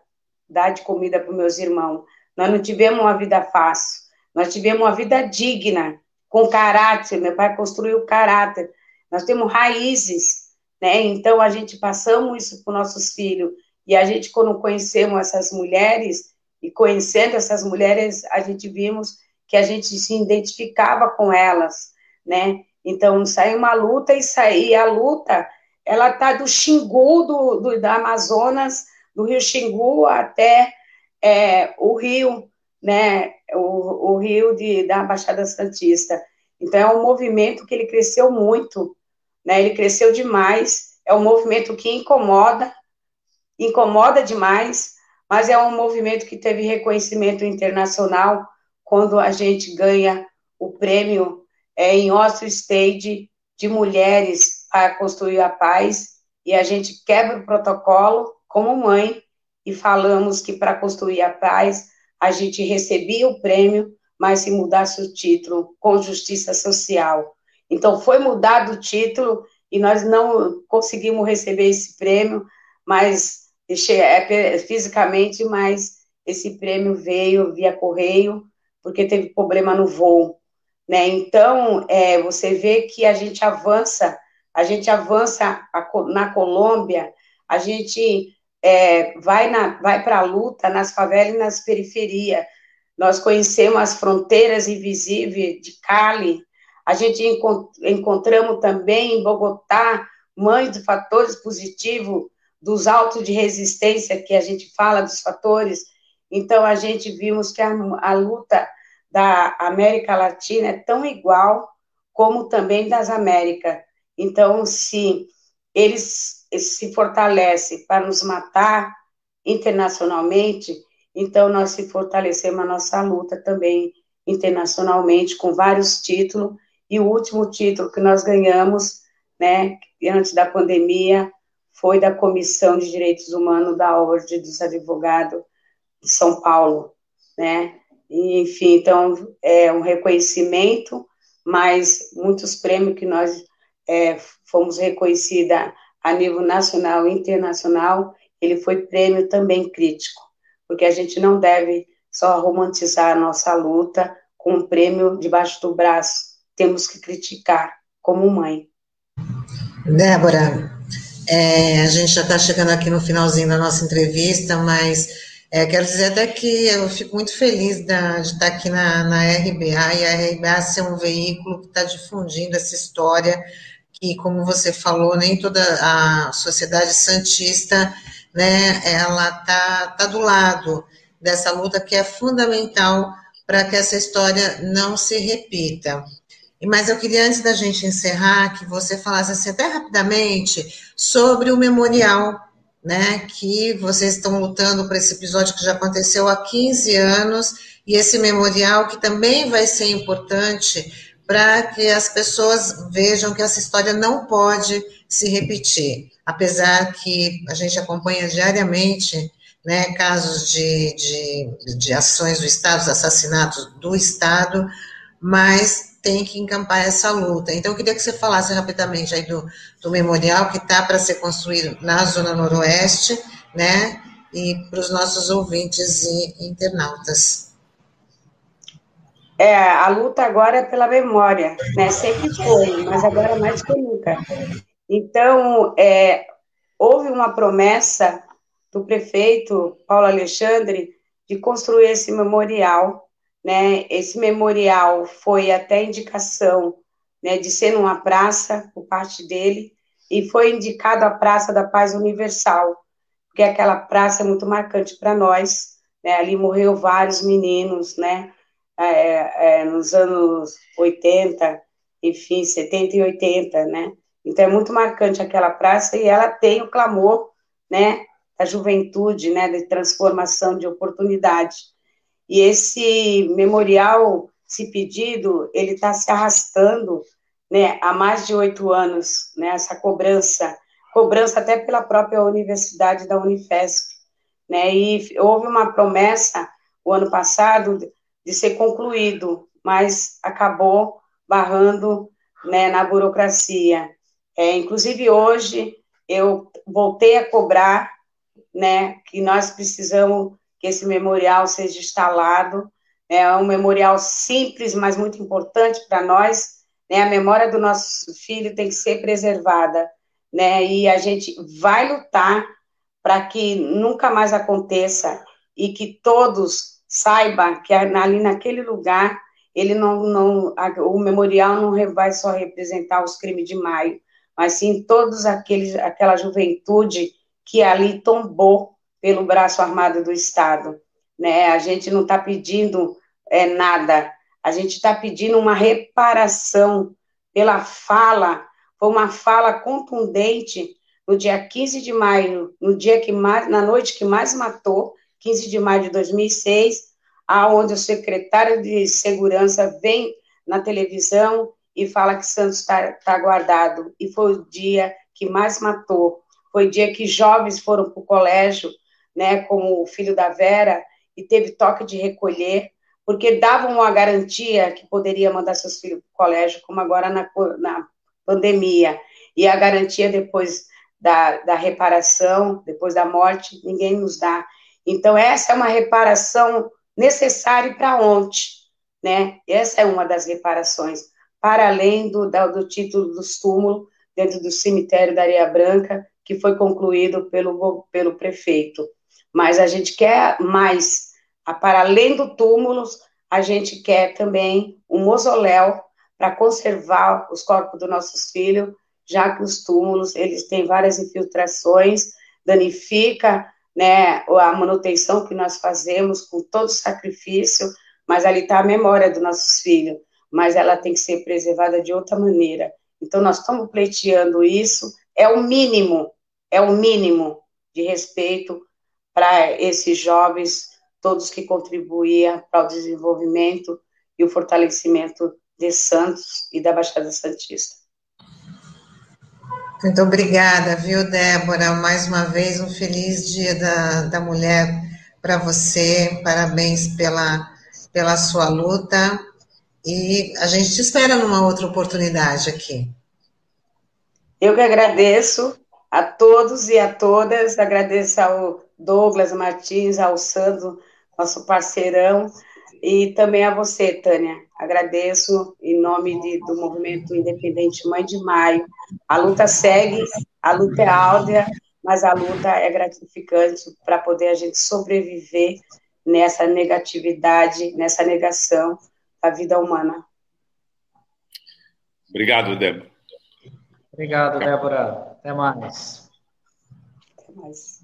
dar de comida para meus irmãos. Nós não tivemos uma vida fácil, nós tivemos uma vida digna, com caráter. Meu pai construiu caráter. Nós temos raízes, né? Então a gente passamos isso para nossos filhos. E a gente, quando conhecemos essas mulheres, e conhecendo essas mulheres, a gente vimos que a gente se identificava com elas, né? Então, saiu uma luta e sair a luta, ela tá do Xingu, do, do, da Amazonas, do Rio Xingu até é, o Rio, né? O, o Rio de, da Baixada Santista. Então, é um movimento que ele cresceu muito, né? Ele cresceu demais. É um movimento que incomoda, incomoda demais, mas é um movimento que teve reconhecimento internacional quando a gente ganha o prêmio é, em Oslo Stage de mulheres para construir a paz, e a gente quebra o protocolo como mãe e falamos que para construir a paz a gente recebia o prêmio, mas se mudasse o título com justiça social. Então foi mudado o título e nós não conseguimos receber esse prêmio, mas é, fisicamente, mas esse prêmio veio via correio porque teve problema no voo. Né? Então, é, você vê que a gente avança, a gente avança na Colômbia, a gente é, vai, na, vai para a luta nas favelas e nas periferias. Nós conhecemos as fronteiras invisíveis de Cali, a gente encont encontramos também em Bogotá mães de fatores positivos, dos autos de resistência que a gente fala, dos fatores. Então, a gente vimos que a, a luta da América Latina é tão igual como também das Américas. Então, se eles, se fortalecem para nos matar internacionalmente, então nós se fortalecemos a nossa luta também internacionalmente com vários títulos e o último título que nós ganhamos, né, antes da pandemia, foi da Comissão de Direitos Humanos da Ordem dos Advogados São Paulo, né? Enfim, então é um reconhecimento, mas muitos prêmios que nós é, fomos reconhecida a nível nacional e internacional, ele foi prêmio também crítico, porque a gente não deve só romantizar a nossa luta com um prêmio debaixo do braço, temos que criticar como mãe. Débora, é, a gente já está chegando aqui no finalzinho da nossa entrevista, mas é, quero dizer até que eu fico muito feliz da, de estar aqui na, na RBA e a RBA ser um veículo que está difundindo essa história que, como você falou, nem toda a sociedade santista, né, ela está tá do lado dessa luta que é fundamental para que essa história não se repita. Mas eu queria, antes da gente encerrar, que você falasse assim, até rapidamente sobre o memorial, né? Que vocês estão lutando por esse episódio que já aconteceu há 15 anos, e esse memorial que também vai ser importante para que as pessoas vejam que essa história não pode se repetir. Apesar que a gente acompanha diariamente né, casos de, de, de ações do Estado, assassinatos do Estado, mas tem que encampar essa luta. Então, eu queria que você falasse rapidamente aí do, do memorial que está para ser construído na Zona Noroeste, né, e para os nossos ouvintes e internautas. É, a luta agora é pela memória, né, sempre foi, mas agora mais que nunca. Então, é, houve uma promessa do prefeito Paulo Alexandre de construir esse memorial né? Esse memorial foi até indicação, né, de ser numa praça por parte dele e foi indicado a Praça da Paz Universal, porque aquela praça é muito marcante para nós. Né? Ali morreu vários meninos, né? É, é, nos anos 80, enfim, 70 e 80, né? Então é muito marcante aquela praça e ela tem o clamor, né, da juventude, né, de transformação, de oportunidade. E esse memorial, esse pedido, ele está se arrastando né, há mais de oito anos, né, essa cobrança, cobrança até pela própria universidade da Unifesp. Né, e houve uma promessa, o ano passado, de ser concluído, mas acabou barrando né, na burocracia. É, inclusive, hoje, eu voltei a cobrar né, que nós precisamos que esse memorial seja instalado. Né? É um memorial simples, mas muito importante para nós. Né? A memória do nosso filho tem que ser preservada. Né? E a gente vai lutar para que nunca mais aconteça e que todos saibam que ali naquele lugar ele não, não o memorial não vai só representar os crimes de maio, mas sim todos aqueles aquela juventude que ali tombou pelo braço armado do Estado. Né? A gente não está pedindo é, nada, a gente está pedindo uma reparação pela fala, foi uma fala contundente no dia 15 de maio, no dia que mais, na noite que mais matou, 15 de maio de 2006, aonde o secretário de segurança vem na televisão e fala que Santos está tá guardado, e foi o dia que mais matou, foi o dia que jovens foram para o colégio né, como o filho da Vera, e teve toque de recolher, porque davam uma garantia que poderia mandar seus filhos para o colégio, como agora na, na pandemia, e a garantia depois da, da reparação, depois da morte, ninguém nos dá. Então, essa é uma reparação necessária para ontem, né? Essa é uma das reparações, para além do, do título dos túmulos, dentro do cemitério da Areia Branca, que foi concluído pelo, pelo prefeito. Mas a gente quer mais, para além do túmulo, a gente quer também um mausoléu para conservar os corpos dos nossos filhos, já que os túmulos, eles têm várias infiltrações, danifica né, a manutenção que nós fazemos com todo sacrifício, mas ali está a memória dos nossos filhos, mas ela tem que ser preservada de outra maneira. Então, nós estamos pleiteando isso, é o mínimo, é o mínimo de respeito para esses jovens, todos que contribuíam para o desenvolvimento e o fortalecimento de Santos e da Baixada Santista. Muito obrigada, viu, Débora? Mais uma vez, um feliz Dia da, da Mulher para você. Parabéns pela, pela sua luta. E a gente te espera numa outra oportunidade aqui. Eu que agradeço a todos e a todas. Agradeço ao Douglas Martins, ao Sandro, nosso parceirão, e também a você, Tânia. Agradeço em nome de, do Movimento Independente Mãe de Maio. A luta segue, a luta é áurea, mas a luta é gratificante para poder a gente sobreviver nessa negatividade, nessa negação da vida humana. Obrigado, Débora. Obrigado, Débora. Até mais. Até mais.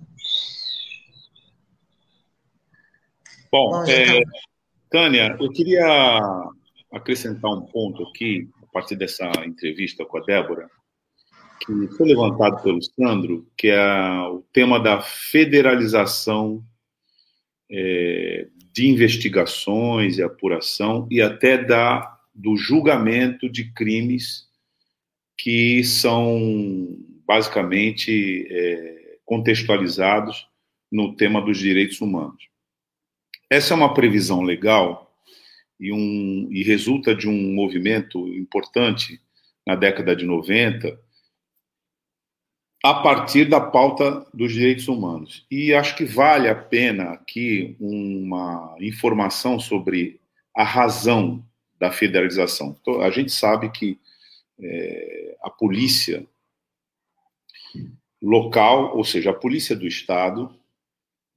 Bom, é, Tânia, eu queria acrescentar um ponto aqui, a partir dessa entrevista com a Débora, que foi levantado pelo Sandro, que é o tema da federalização é, de investigações e apuração e até da, do julgamento de crimes que são basicamente é, contextualizados no tema dos direitos humanos. Essa é uma previsão legal e, um, e resulta de um movimento importante na década de 90, a partir da pauta dos direitos humanos. E acho que vale a pena aqui uma informação sobre a razão da federalização. Então, a gente sabe que é, a polícia local, ou seja, a polícia do Estado,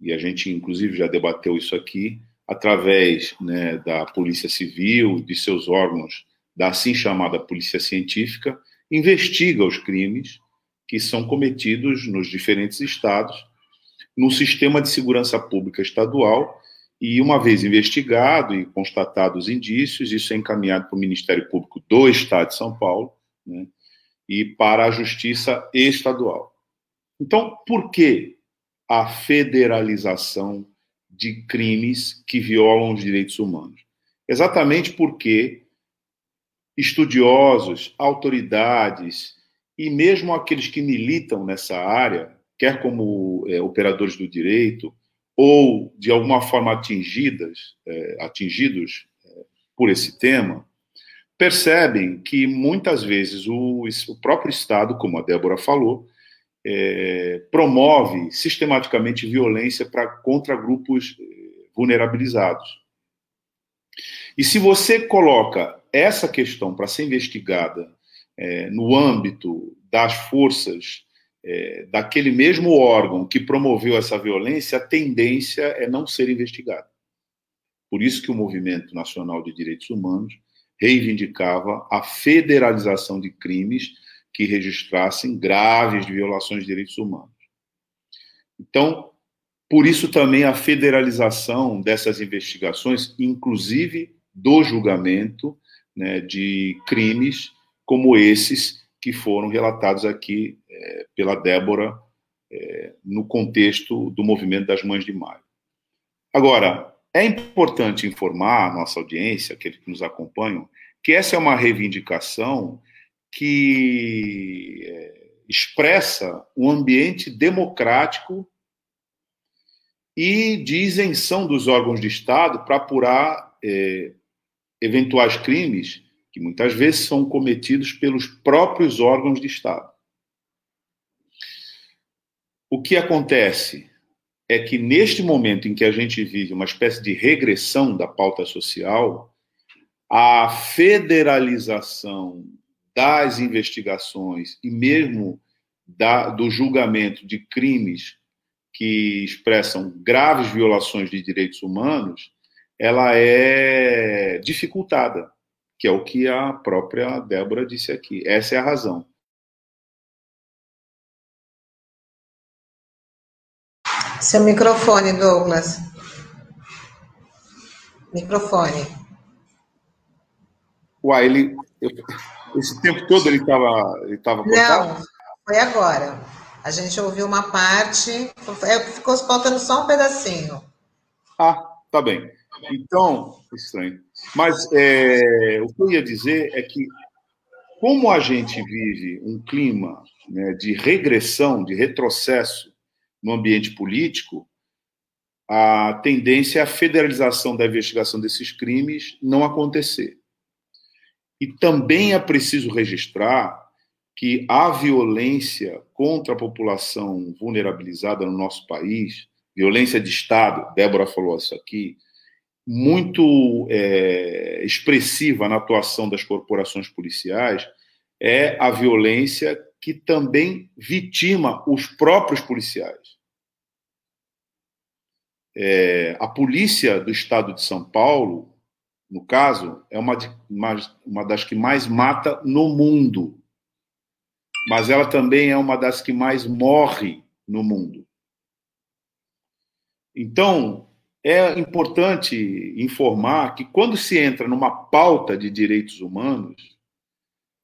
e a gente inclusive já debateu isso aqui, através né, da Polícia Civil, de seus órgãos, da assim chamada Polícia Científica, investiga os crimes que são cometidos nos diferentes estados, no sistema de segurança pública estadual, e uma vez investigado e constatados indícios, isso é encaminhado para o Ministério Público do Estado de São Paulo né, e para a Justiça Estadual. Então, por que a federalização de crimes que violam os direitos humanos. Exatamente porque estudiosos, autoridades e mesmo aqueles que militam nessa área, quer como é, operadores do direito ou de alguma forma atingidas, é, atingidos é, por esse tema, percebem que muitas vezes o, o próprio Estado, como a Débora falou, é, promove sistematicamente violência para contra grupos é, vulnerabilizados. E se você coloca essa questão para ser investigada é, no âmbito das forças é, daquele mesmo órgão que promoveu essa violência, a tendência é não ser investigada. Por isso que o Movimento Nacional de Direitos Humanos reivindicava a federalização de crimes que registrassem graves violações de direitos humanos. Então, por isso também a federalização dessas investigações, inclusive do julgamento né, de crimes como esses que foram relatados aqui é, pela Débora é, no contexto do movimento das Mães de Maio. Agora, é importante informar a nossa audiência, aqueles que nos acompanham, que essa é uma reivindicação que é, expressa um ambiente democrático e de isenção dos órgãos de Estado para apurar é, eventuais crimes que muitas vezes são cometidos pelos próprios órgãos de Estado. O que acontece é que, neste momento em que a gente vive uma espécie de regressão da pauta social, a federalização das investigações e mesmo da, do julgamento de crimes que expressam graves violações de direitos humanos, ela é dificultada, que é o que a própria Débora disse aqui. Essa é a razão. Seu microfone, Douglas. Microfone. Uai, ele. Esse tempo todo ele estava ele tava cortado? Não, foi agora. A gente ouviu uma parte, é, ficou faltando só um pedacinho. Ah, tá bem. Então, estranho. Mas é, o que eu ia dizer é que, como a gente vive um clima né, de regressão, de retrocesso no ambiente político, a tendência é a federalização da investigação desses crimes não acontecer. E também é preciso registrar que a violência contra a população vulnerabilizada no nosso país, violência de Estado, Débora falou isso aqui, muito é, expressiva na atuação das corporações policiais, é a violência que também vitima os próprios policiais. É, a polícia do estado de São Paulo, no caso, é uma, de, uma, uma das que mais mata no mundo mas ela também é uma das que mais morre no mundo. Então, é importante informar que quando se entra numa pauta de direitos humanos,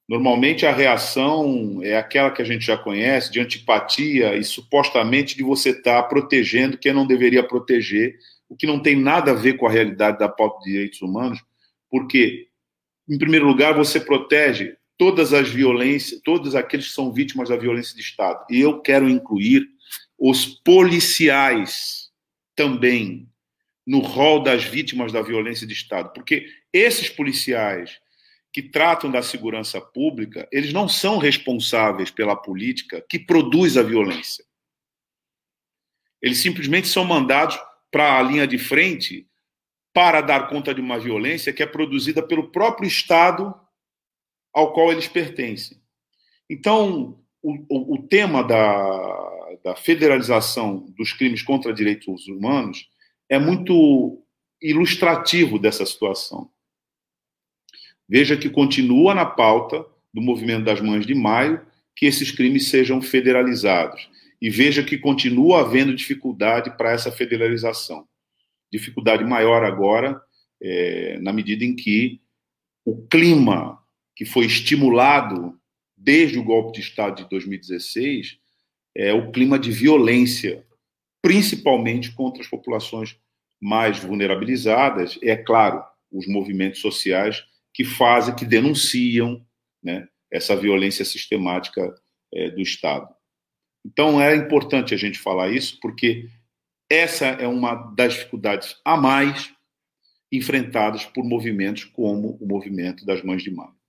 normalmente a reação é aquela que a gente já conhece, de antipatia e supostamente de você estar protegendo quem não deveria proteger, o que não tem nada a ver com a realidade da pauta de direitos humanos, porque, em primeiro lugar, você protege todas as violências, todos aqueles que são vítimas da violência de Estado. E eu quero incluir os policiais também no rol das vítimas da violência de Estado, porque esses policiais que tratam da segurança pública, eles não são responsáveis pela política que produz a violência. Eles simplesmente são mandados para a linha de frente para dar conta de uma violência que é produzida pelo próprio Estado ao qual eles pertencem. Então, o, o, o tema da, da federalização dos crimes contra direitos humanos é muito ilustrativo dessa situação. Veja que continua na pauta do movimento das Mães de Maio que esses crimes sejam federalizados. E veja que continua havendo dificuldade para essa federalização. Dificuldade maior agora, é, na medida em que o clima que foi estimulado desde o golpe de Estado de 2016 é o clima de violência, principalmente contra as populações mais vulnerabilizadas. É claro, os movimentos sociais que fazem, que denunciam né, essa violência sistemática é, do Estado. Então é importante a gente falar isso, porque essa é uma das dificuldades a mais enfrentadas por movimentos como o movimento das Mães de Maio.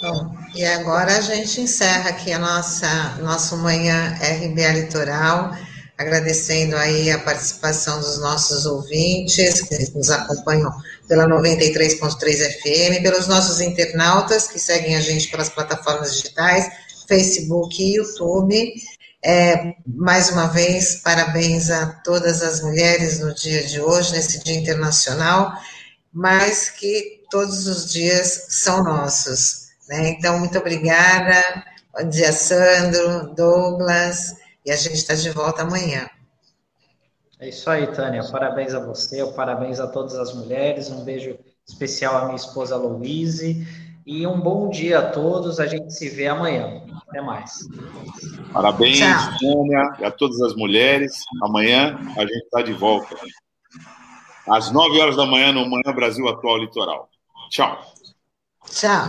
Bom, e agora a gente encerra aqui a nossa nosso manhã RBA Litoral, agradecendo aí a participação dos nossos ouvintes que nos acompanham pela 93.3 FM, pelos nossos internautas que seguem a gente pelas plataformas digitais, Facebook e YouTube. É, mais uma vez, parabéns a todas as mulheres no dia de hoje, nesse Dia Internacional, mas que todos os dias são nossos. Né? Então, muito obrigada. Bom dia, Sandro, Douglas, e a gente está de volta amanhã. É isso aí, Tânia. Parabéns a você, parabéns a todas as mulheres. Um beijo especial à minha esposa Louise. E um bom dia a todos. A gente se vê amanhã. Até mais. Parabéns. Tânia, e a todas as mulheres. Amanhã a gente está de volta. Às 9 horas da manhã, no Manhã Brasil Atual Litoral. Tchau. Tchau.